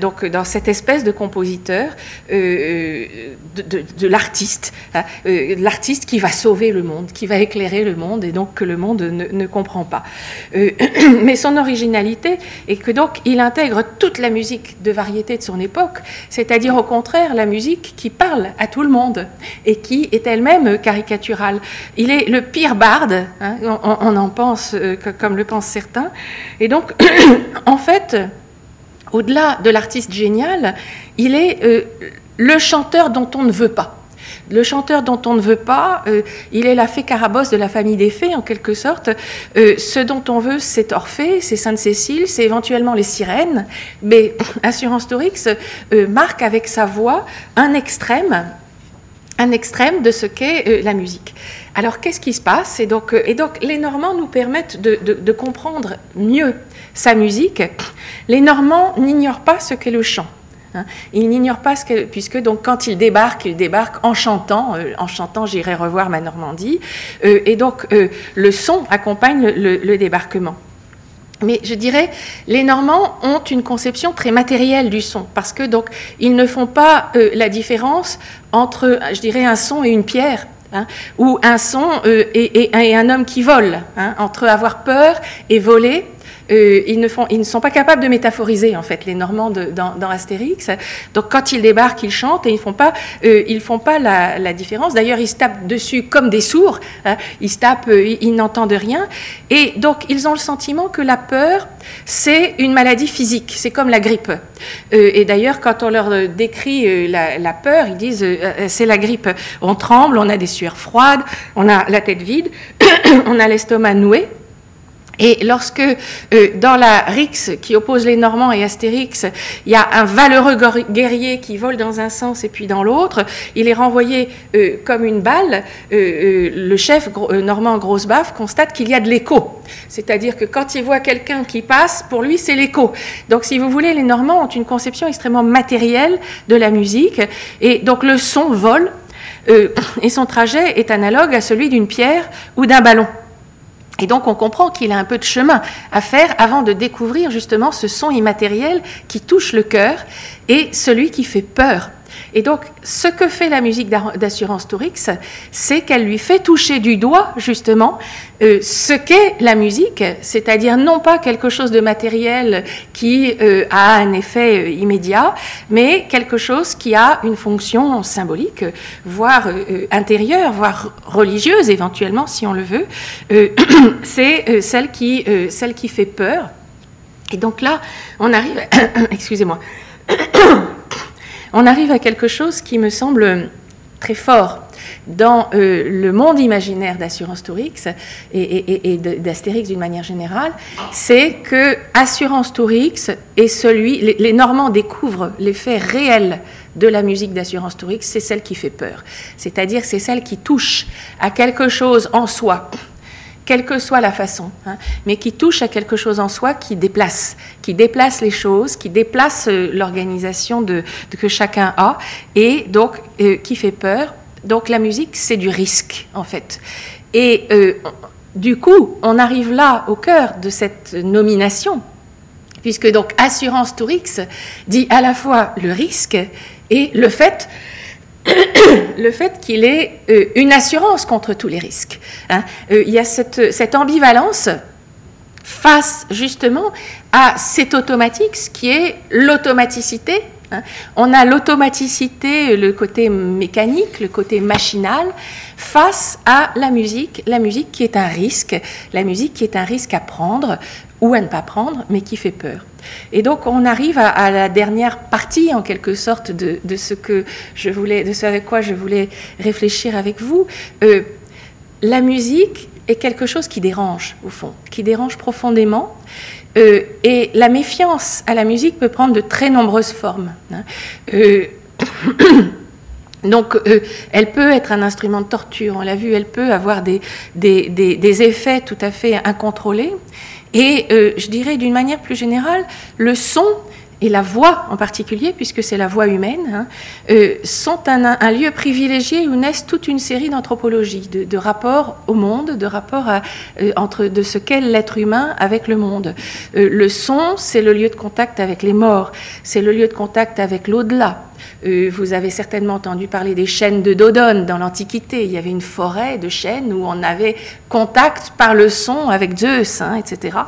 donc dans cette espèce de compositeur, de, de, l'artiste, hein, l'artiste qui va sauver le monde, qui va éclairer le monde, et donc que le monde ne, ne comprend pas. mais son originalité est que donc il intègre toute la musique de variété de son époque, c'est-à-dire au contraire la musique qui parle à tout le monde et qui est elle-même caricaturale. Il est le pire barde, hein, on, en pense euh, comme le pensent certains, et donc en fait, au-delà de l'artiste génial, il est euh, le chanteur dont on ne veut pas. Le chanteur dont on ne veut pas, euh, il est la fée carabosse de la famille des fées, en quelque sorte. Euh, ce dont on veut, c'est Orphée, c'est Sainte-Cécile, c'est éventuellement les sirènes. Mais Assurance Torix euh, marque avec sa voix un extrême, un extrême de ce qu'est la musique. Alors, qu'est-ce qui se passe? Et donc, les Normands nous permettent de comprendre mieux sa musique. Les Normands n'ignorent pas ce qu'est le chant. Hein. Il n'ignore pas ce que, puisque donc quand il débarque, il débarque en chantant, euh, en chantant J'irai revoir ma Normandie, euh, et donc euh, le son accompagne le, débarquement. Mais je dirais, les Normands ont une conception très matérielle du son, parce que donc ils ne font pas la différence entre, je dirais, un son et une pierre. Hein, ou un son et, un homme qui vole, hein, entre avoir peur et voler, euh, ils, ne ne sont pas capables de métaphoriser en fait les Normands dans, Astérix. Donc quand ils débarquent, ils chantent et ils font pas, euh, ils font pas la, différence. D'ailleurs, ils se tapent dessus comme des sourds. Hein. Ils se tapent, euh, ils, n'entendent rien. Et donc ils ont le sentiment que la peur, c'est une maladie physique. C'est comme la grippe. et d'ailleurs, quand on leur décrit la, peur, ils disent c'est la grippe. On tremble, on a des sueurs froides, on a la tête vide, on a l'estomac noué. Et lorsque, euh, dans la Rix qui oppose les Normands et Astérix, il y a un valeureux guerrier qui vole dans un sens et puis dans l'autre, il est renvoyé euh, comme une balle, euh, le chef normand Grossbaf constate qu'il y a de l'écho. C'est-à-dire que quand il voit quelqu'un qui passe, pour lui, c'est l'écho. Donc, si vous voulez, les Normands ont une conception extrêmement matérielle de la musique. Et donc, le son vole et son trajet est analogue à celui d'une pierre ou d'un ballon. Et donc on comprend qu'il a un peu de chemin à faire avant de découvrir justement ce son immatériel qui touche le cœur et celui qui fait peur et donc, ce que fait la musique d'assurance Tourix, c'est qu'elle lui fait toucher du doigt, justement, euh, ce qu'est la musique, c'est-à-dire non pas quelque chose de matériel qui euh, a un effet euh, immédiat, mais quelque chose qui a une fonction symbolique, voire intérieure, voire religieuse éventuellement, si on le veut. c'est celle, qui, celle qui fait peur. Et donc là, on arrive, excusez-moi, on arrive à quelque chose qui me semble très fort dans euh, le monde imaginaire d'Assurance Tourix et, d'Astérix d'une manière générale, c'est que Assurance Tourix est celui, les, les Normands découvrent l'effet réel de la musique d'Assurance Tourix, c'est celle qui fait peur. C'est-à-dire, c'est celle qui touche à quelque chose en soi, quelle que soit la façon, hein, mais qui touche à quelque chose en soi qui déplace, qui déplace les choses, qui déplace euh, l'organisation de, que chacun a, et donc euh, qui fait peur. Donc la musique, c'est du risque, en fait. Et euh, du coup, on arrive là au cœur de cette nomination, puisque donc Assurance Tourix dit à la fois le risque et le fait le fait qu'il ait euh, une assurance contre tous les risques. Hein. Euh, il y a cette, ambivalence face justement à cet automatique, ce qui est l'automaticité. Hein. On a l'automaticité, le côté mécanique, le côté machinal, face à la musique, la musique qui est un risque, la musique qui est un risque à prendre ou à ne pas prendre, mais qui fait peur. Et donc on arrive à, la dernière partie en quelque sorte de, ce que je voulais, de ce avec quoi je voulais réfléchir avec vous. Euh, la musique est quelque chose qui dérange, au fond, qui dérange profondément. Euh, et la méfiance à la musique peut prendre de très nombreuses formes. Hein. Euh, donc, euh, elle peut être un instrument de torture, on l'a vu, elle peut avoir des, des, des, des, effets tout à fait incontrôlés. Et je dirais d'une manière plus générale, le son et la voix en particulier, puisque c'est la voix humaine, hein, euh, sont un, lieu privilégié où naissent toute une série d'anthropologies, de, rapports au monde, de rapports euh, entre de ce qu'est l'être humain avec le monde. Euh, le son, c'est le lieu de contact avec les morts, c'est le lieu de contact avec l'au-delà. Vous avez certainement entendu parler des chênes de Dodone dans l'Antiquité. Il y avait une forêt de chênes où on avait contact par le son avec Zeus, etc.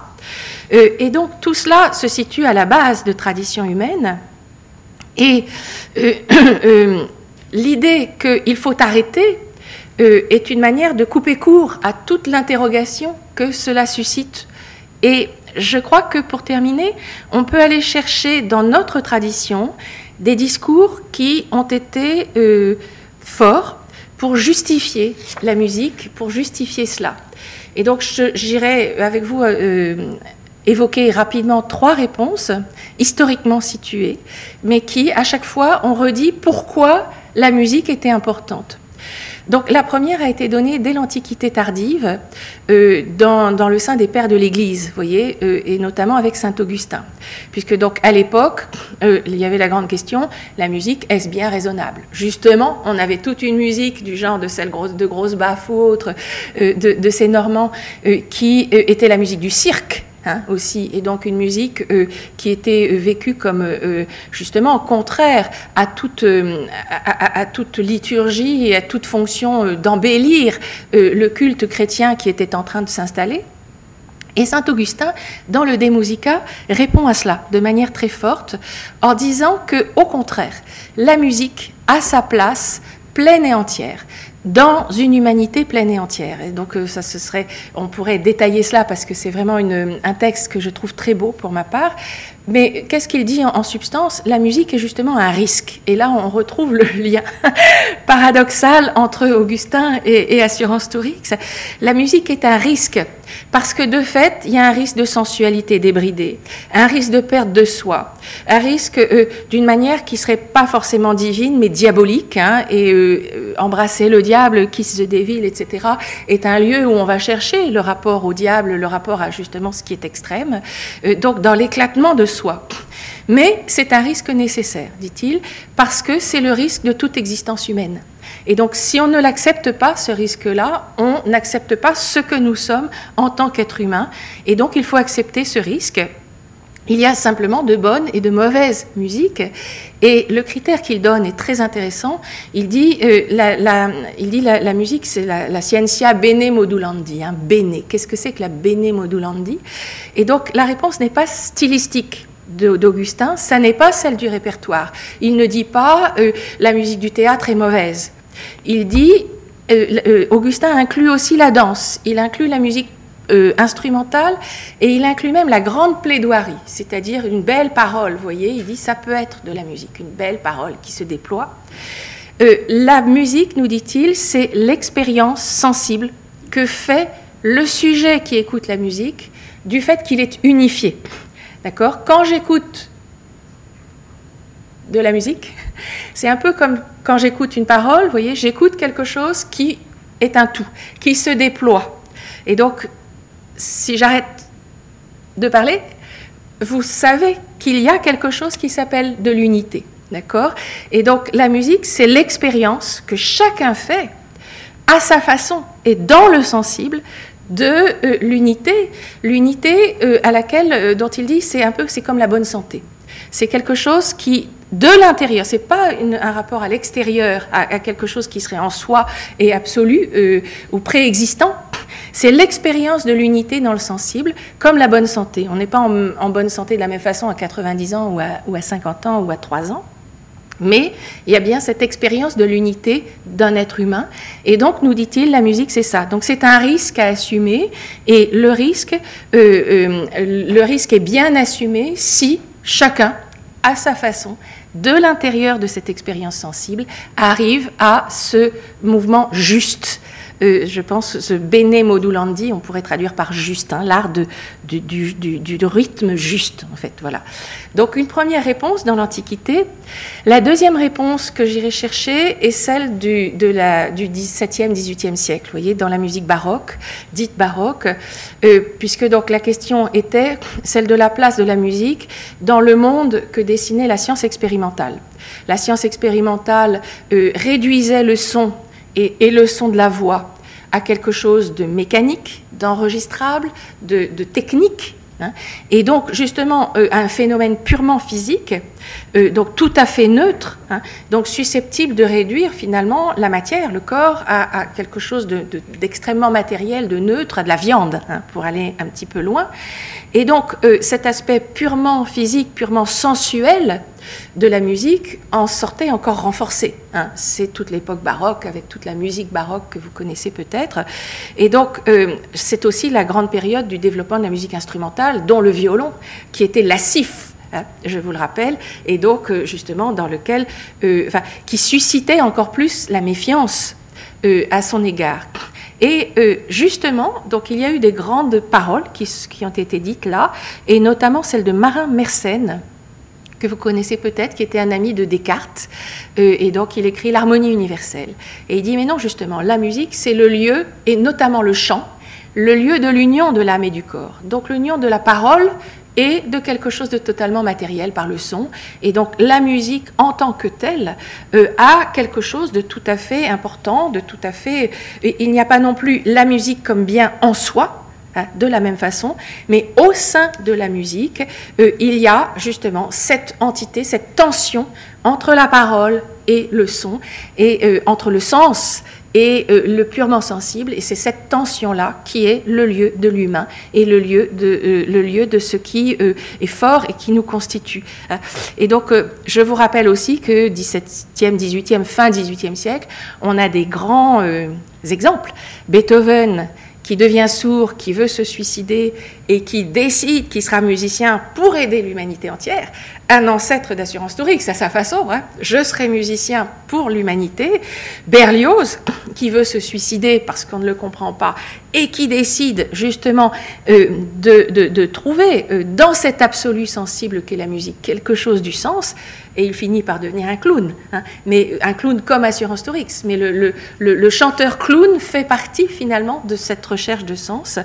Euh, et donc tout cela se situe à la base de traditions humaines. Et euh, euh, l'idée qu'il faut arrêter est une manière de couper court à toute l'interrogation que cela suscite. Et je crois que pour terminer, on peut aller chercher dans notre tradition des discours qui ont été forts pour justifier la musique, pour justifier cela. Et donc j'irai avec vous évoquer rapidement trois réponses historiquement situées, mais qui, à chaque fois, ont redit pourquoi la musique était importante. Donc la première a été donnée dès l'Antiquité tardive euh, dans, le sein des pères de l'Église, voyez, euh, et notamment avec saint Augustin, puisque donc à l'époque euh, il y avait la grande question la musique est-ce bien raisonnable? Justement, on avait toute une musique du genre de celle autres, de, de, ces Normands qui était la musique du cirque Hein, aussi, et donc une musique euh, qui était euh, vécue comme euh, justement contraire à toute, à, toute liturgie et à toute fonction d'embellir le culte chrétien qui était en train de s'installer. Et saint Augustin, dans le De Musica, répond à cela de manière très forte en disant que, au contraire, la musique a sa place pleine et entière dans une humanité pleine et entière. Et donc euh, ça ce serait, on pourrait détailler cela parce que c'est vraiment une, un texte que je trouve très beau pour ma part. Mais qu'est-ce qu'il dit en, substance? La musique est justement un risque. Et là, on retrouve le lien paradoxal entre Augustin et, et Assurance Tourix. La musique est un risque parce que de fait, il y a un risque de sensualité débridée, un risque de perte de soi, un risque euh, d'une manière qui serait pas forcément divine, mais diabolique. Hein, et euh, euh, embrasser le diable, kiss the devil, etc., est un lieu où on va chercher le rapport au diable, le rapport à justement ce qui est extrême. donc dans l'éclatement de soi. Mais c'est un risque nécessaire, dit-il, parce que c'est le risque de toute existence humaine. Et donc, si on ne l'accepte pas, ce risque-là, on n'accepte pas ce que nous sommes en tant qu'être humain. Et donc, il faut accepter ce risque. Il y a simplement de bonnes et de mauvaises musiques. Et le critère qu'il donne est très intéressant. Il dit, euh, la, il dit la, musique, c'est la, la, scientia bene modulandi. Hein, bene. Qu'est-ce que c'est que la bene modulandi? Et donc, la réponse n'est pas stylistique d'Augustin, ça n'est pas celle du répertoire. Il ne dit pas euh, la musique du théâtre est mauvaise. Il dit euh, euh, Augustin inclut aussi la danse, il inclut la musique instrumentale et il inclut même la grande plaidoirie, c'est-à-dire une belle parole. Vous voyez, il dit ça peut être de la musique, une belle parole qui se déploie. la musique, nous dit-il, c'est l'expérience sensible que fait le sujet qui écoute la musique du fait qu'il est unifié. D'accord? Quand j'écoute de la musique, c'est un peu comme quand j'écoute une parole, vous voyez, j'écoute quelque chose qui est un tout, qui se déploie. Et donc, si j'arrête de parler, vous savez qu'il y a quelque chose qui s'appelle de l'unité. D'accord? Et donc, la musique, c'est l'expérience que chacun fait à sa façon et dans le sensible de euh, l'unité, l'unité euh, à laquelle, euh, dont il dit, c'est un peu, c'est comme la bonne santé. C'est quelque chose qui, de l'intérieur, c'est pas un rapport à l'extérieur, à, quelque chose qui serait en soi et absolu ou préexistant. C'est l'expérience de l'unité dans le sensible, comme la bonne santé. On n'est pas en, bonne santé de la même façon à 90 ans ou à, ou à 50 ans ou à 3 ans. Mais il y a bien cette expérience de l'unité d'un être humain. Et donc, nous dit-il, la musique, c'est ça. Donc, c'est un risque à assumer. Et le risque, euh, euh, le risque est bien assumé si chacun, à sa façon, de l'intérieur de cette expérience sensible, arrive à ce mouvement juste euh, je pense, ce bene modulandi, on pourrait traduire par juste, hein, l'art du, rythme juste, en fait. Voilà. Donc une première réponse dans l'Antiquité. La deuxième réponse que j'irai chercher est celle du, de la, du 17e, 18e siècle, voyez, dans la musique baroque, dite baroque, euh, puisque donc la question était celle de la place de la musique dans le monde que dessinait la science expérimentale. La science expérimentale euh, réduisait le son et, le son de la voix à quelque chose de mécanique, d'enregistrable, de, technique. Hein. et donc justement euh, un phénomène purement physique, euh, donc tout à fait neutre, hein, donc susceptible de réduire finalement la matière, le corps, à, quelque chose d'extrêmement matériel, de neutre, à de la viande, hein, pour aller un petit peu loin. Et donc cet aspect purement physique, purement sensuel, de la musique en sortait encore renforcée. Hein. C'est toute l'époque baroque, avec toute la musique baroque que vous connaissez peut-être. Et donc, euh, c'est aussi la grande période du développement de la musique instrumentale, dont le violon, qui était lascif. Hein, je vous le rappelle, et donc euh, justement dans lequel, euh, qui suscitait encore plus la méfiance à son égard. Et justement, donc il y a eu des grandes paroles qui, qui, ont été dites là, et notamment celle de Marin Mersenne, que vous connaissez peut-être, qui était un ami de Descartes, euh, et donc il écrit l'harmonie universelle. Et il dit, mais non, justement, la musique, c'est le lieu, et notamment le chant, le lieu de l'union de l'âme et du corps. Donc l'union de la parole et de quelque chose de totalement matériel par le son. Et donc la musique en tant que telle euh, a quelque chose de tout à fait important, de tout à fait... il n'y a pas non plus la musique comme bien en soi, Hein, de la même façon, mais au sein de la musique, euh, il y a justement cette entité, cette tension entre la parole et le son, et euh, entre le sens et euh, le purement sensible, et c'est cette tension-là qui est le lieu de l'humain et le lieu de, le lieu de ce qui est fort et qui nous constitue. Hein. Et donc, je vous rappelle aussi que 17e, 18e, fin 18e siècle, on a des grands exemples. Beethoven, qui devient sourd, qui veut se suicider et qui décide qu'il sera musicien pour aider l'humanité entière, un ancêtre d'assurance Tourix à sa façon. Hein. Je serai musicien pour l'humanité. Berlioz, qui veut se suicider parce qu'on ne le comprend pas et qui décide justement euh, de, trouver euh, dans cet absolu sensible qu'est la musique quelque chose du sens, et il finit par devenir un clown. Hein. Mais un clown comme Assurance Torix. Mais le, le, chanteur clown fait partie finalement de cette recherche de sens.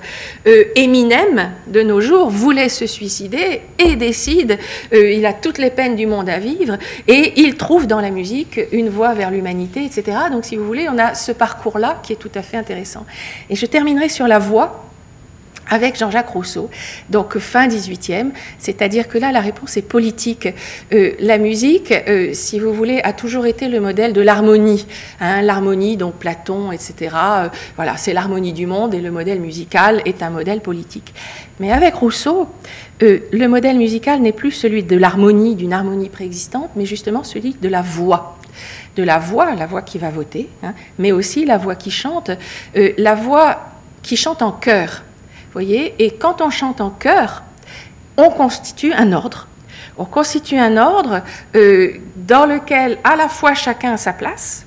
Euh, Eminem, de nos jours, voulait se suicider et décide, euh, il a toutes les peines du monde à vivre, et il trouve dans la musique une voie vers l'humanité, etc. Donc si vous voulez, on a ce parcours-là qui est tout à fait intéressant. Et je terminerai sur la voix avec Jean-Jacques Rousseau, donc fin 18e, c'est-à-dire que là la réponse est politique. Euh, la musique, euh, si vous voulez, a toujours été le modèle de l'harmonie. Hein, l'harmonie, donc Platon, etc. Euh, voilà, c'est l'harmonie du monde et le modèle musical est un modèle politique. Mais avec Rousseau, le modèle musical n'est plus celui de l'harmonie, d'une harmonie préexistante, mais justement celui de la voix de la voix, la voix qui va voter, hein, mais aussi la voix qui chante, la voix qui chante en chœur voyez Et quand on chante en chœur, on constitue un ordre. On constitue un ordre euh, dans lequel à la fois chacun a sa place,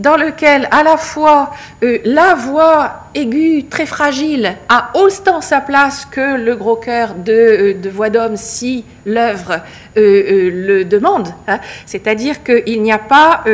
dans lequel à la fois euh, la voix aiguë, très fragile, a autant sa place que le gros cœur de, euh, voix d'homme si l'œuvre euh, le demande. Hein. C'est-à-dire qu'il n'y a pas...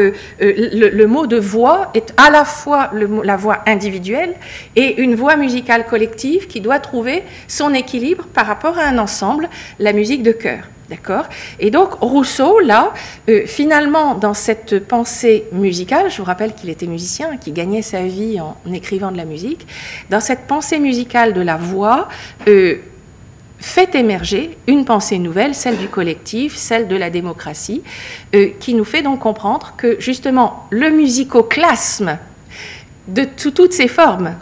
Le, mot de voix est à la fois la voix individuelle et une voix musicale collective qui doit trouver son équilibre par rapport à un ensemble, la musique de chœur. D'accord? Et donc Rousseau, là, euh, finalement, dans cette pensée musicale, je vous rappelle qu'il était musicien, qu'il gagnait sa vie en, écrivant de la musique, dans cette pensée musicale de la voix, euh, fait émerger une pensée nouvelle, celle du collectif, celle de la démocratie, euh, qui nous fait donc comprendre que justement le musicoclasme de toutes ses formes,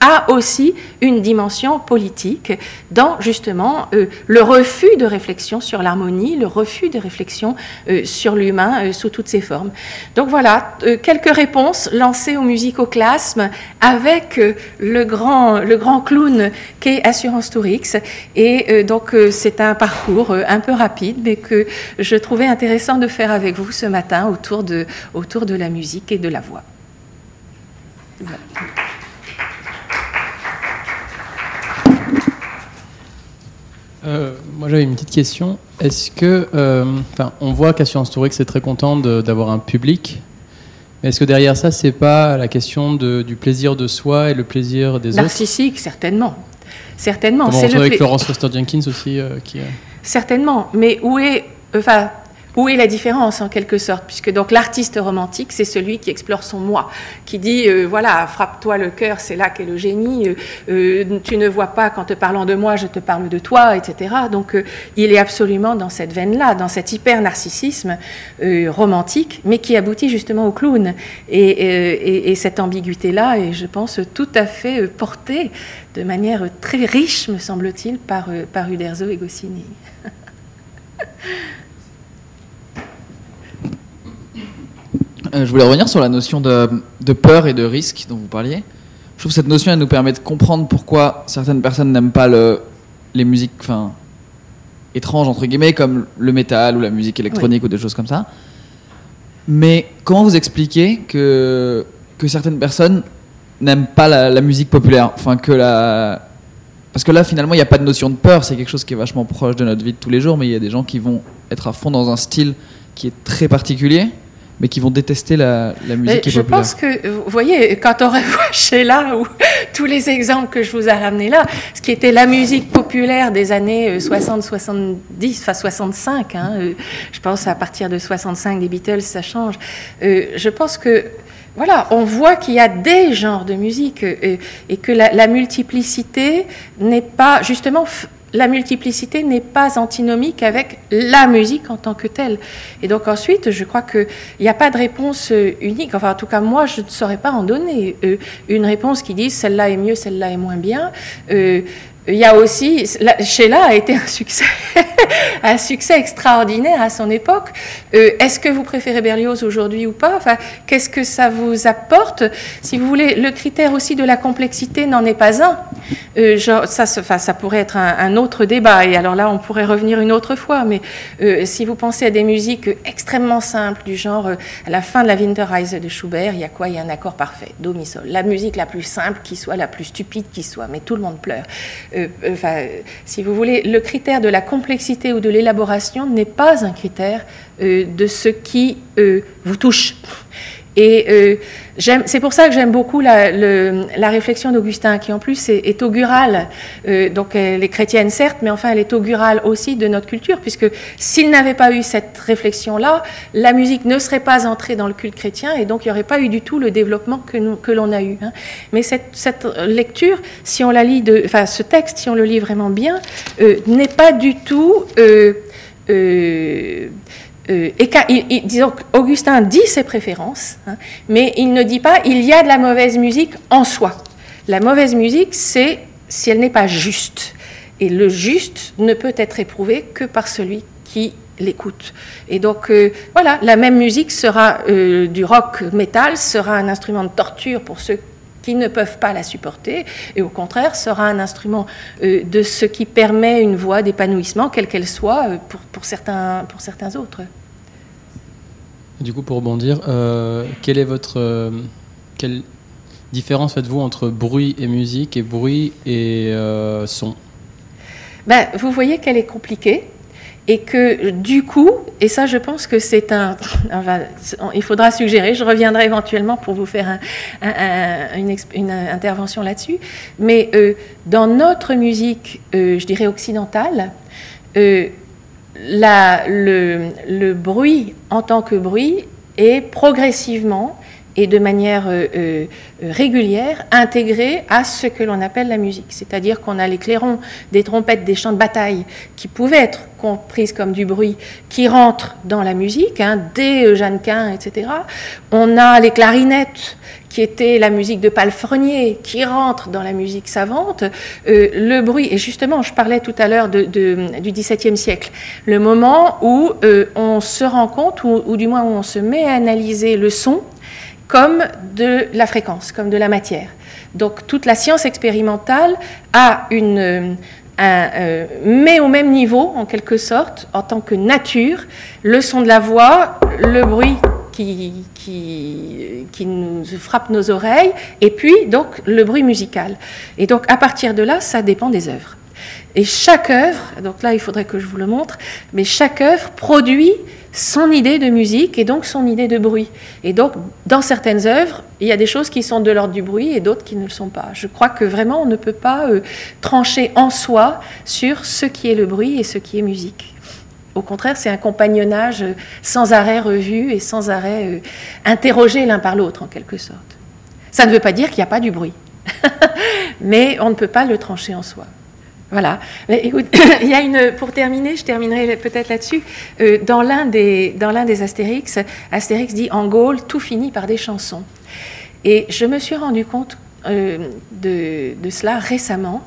a aussi une dimension politique dans justement euh, le refus de réflexion sur l'harmonie, le refus de réflexion euh, sur l'humain euh, sous toutes ses formes. Donc voilà, quelques réponses lancées au musicoclasme avec le, grand, le grand clown qu'est Assurance Tourix. Et donc c'est un parcours un peu rapide, mais que je trouvais intéressant de faire avec vous ce matin autour de, autour de la musique et de la voix. Euh, moi j'avais une petite question. Est-ce que, euh, enfin, on voit qu'Assurance Tourix est très content d'avoir un public. Mais est-ce que derrière ça, c'est pas la question de, du plaisir de soi et le plaisir des autres? Narcissique, certainement. Certainement. C'est avec Florence Foster Jenkins aussi euh, qui. Certainement. Mais où est, enfin, où est la différence en quelque sorte? Puisque donc l'artiste romantique, c'est celui qui explore son moi, qui dit euh, voilà, frappe-toi le cœur, c'est là qu'est le génie. Euh, euh, tu ne vois pas qu'en te parlant de moi, je te parle de toi, etc. Donc il est absolument dans cette veine-là, dans cet hyper narcissisme romantique, mais qui aboutit justement au clown. Et, et cette ambiguïté-là est, je pense, tout à fait portée de manière très riche, me semble-t-il, par, par Uderzo et Goscinny. Euh, je voulais revenir sur la notion de, peur et de risque dont vous parliez. Je trouve que cette notion, elle nous permet de comprendre pourquoi certaines personnes n'aiment pas le, les musiques enfin, étranges, entre guillemets, comme le métal ou la musique électronique ou des choses comme ça. Mais comment vous expliquez que, que certaines personnes n'aiment pas la, musique populaire? Enfin, que la... Parce que là, finalement, il n'y a pas de notion de peur, c'est quelque chose qui est vachement proche de notre vie de tous les jours, mais il y a des gens qui vont être à fond dans un style qui est très particulier mais qui vont détester la, la musique Je pense que, vous voyez, quand on revoit Sheila ou tous les exemples que je vous ai ramenés là, ce qui était la musique populaire des années 60-70, euh, enfin 65, hein, euh, je pense à partir de 65 des Beatles, ça change. Euh, je pense que voilà, on voit qu'il y a des genres de musique et que la, la multiplicité n'est pas justement la multiplicité n'est pas antinomique avec la musique en tant que telle. Et donc ensuite, je crois qu'il n'y a pas de réponse euh, unique. Enfin, en tout cas, moi, je ne saurais pas en donner euh, une réponse qui dise celle-là est mieux, celle-là est moins bien. Euh, il y a aussi, Sheila a été un succès, un succès extraordinaire à son époque. Euh, est-ce que vous préférez Berlioz aujourd'hui ou pas? Enfin, qu'est-ce que ça vous apporte? Si vous voulez, le critère aussi de la complexité n'en est pas un. Euh, ça, enfin, ça pourrait être un, autre débat. Et alors là, on pourrait revenir une autre fois. Mais euh, si vous pensez à des musiques extrêmement simples, du genre à la fin de la Winterreise de Schubert, il y a quoi? Il y a un accord parfait, do mi sol. La musique la plus simple qui soit, la plus stupide qui soit, mais tout le monde pleure. Euh, enfin, si vous voulez, le critère de la complexité ou de l'élaboration n'est pas un critère euh, de ce qui euh, vous touche. Et euh, c'est pour ça que j'aime beaucoup la, réflexion d'Augustin, qui en plus est, augurale. Euh, donc elle est chrétienne, certes, mais enfin elle est augurale aussi de notre culture, puisque s'il n'avait pas eu cette réflexion-là, la musique ne serait pas entrée dans le culte chrétien, et donc il n'y aurait pas eu du tout le développement que, l'on a eu. Hein. Mais cette, lecture, si on la lit, de, enfin ce texte, si on le lit vraiment bien, euh, n'est pas du tout disons Augustin dit ses préférences, hein, mais il ne dit pas il y a de la mauvaise musique en soi. La mauvaise musique, c'est si elle n'est pas juste. Et le juste ne peut être éprouvé que par celui qui l'écoute. Et donc, euh, voilà, la même musique sera euh, du rock metal, sera un instrument de torture pour ceux qui ne peuvent pas la supporter, et au contraire sera un instrument de ce qui permet une voie d'épanouissement, quelle qu'elle soit, pour, pour, certains, pour certains autres. Du coup, pour rebondir, euh, quelle est votre euh, quelle différence faites-vous entre bruit et musique et bruit et euh, son? Ben, Vous voyez qu'elle est compliquée et que du coup, et ça je pense que c'est un, il faudra suggérer, je reviendrai éventuellement pour vous faire une, une, intervention là-dessus, mais dans notre musique, je dirais occidentale, le, bruit en tant que bruit est progressivement et de manière euh, euh, régulière intégré à ce que l'on appelle la musique. C'est-à-dire qu'on a les clairons des trompettes, des chants de bataille qui pouvaient être comprises comme du bruit, qui rentrent dans la musique, hein, des Jeannequin, etc. On a les clarinettes qui était la musique de palefrenier, qui rentre dans la musique savante, euh, le bruit, et justement, je parlais tout à l'heure du XVIIe siècle, le moment où on se rend compte, ou, du moins où on se met à analyser le son comme de la fréquence, comme de la matière. Donc toute la science expérimentale a une, euh, un, met au même niveau, en quelque sorte, en tant que nature, le son de la voix, le bruit qui, qui, nous frappe nos oreilles, et puis donc le bruit musical. Et donc à partir de là, ça dépend des œuvres. Et chaque œuvre, donc là il faudrait que je vous le montre, mais chaque œuvre produit son idée de musique et donc son idée de bruit. Et donc dans certaines œuvres, il y a des choses qui sont de l'ordre du bruit et d'autres qui ne le sont pas. Je crois que vraiment on ne peut pas euh, trancher en soi sur ce qui est le bruit et ce qui est musique. Au contraire, c'est un compagnonnage euh, sans arrêt revu et sans arrêt euh, interrogé l'un par l'autre en quelque sorte. Ça ne veut pas dire qu'il n'y a pas du bruit, mais on ne peut pas le trancher en soi. Voilà. Il y a une, pour terminer, je terminerai peut-être là-dessus. Euh, dans l'un des, Astérix, Astérix dit en Gaule, tout finit par des chansons. Et je me suis rendu compte euh, de, cela récemment.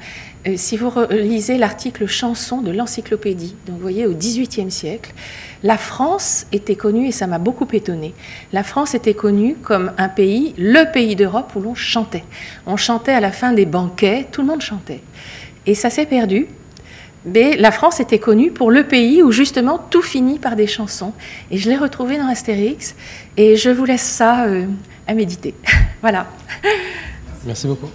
Euh, si vous lisez l'article chanson de l'encyclopédie, donc vous voyez au XVIIIe siècle, la France était connue, et ça m'a beaucoup étonné, la France était connue comme un pays, le pays d'Europe où l'on chantait. On chantait à la fin des banquets, tout le monde chantait. Et ça s'est perdu. Mais la France était connue pour le pays où justement tout finit par des chansons. Et je l'ai retrouvé dans Astérix. Et je vous laisse ça euh, à méditer. voilà. Merci beaucoup.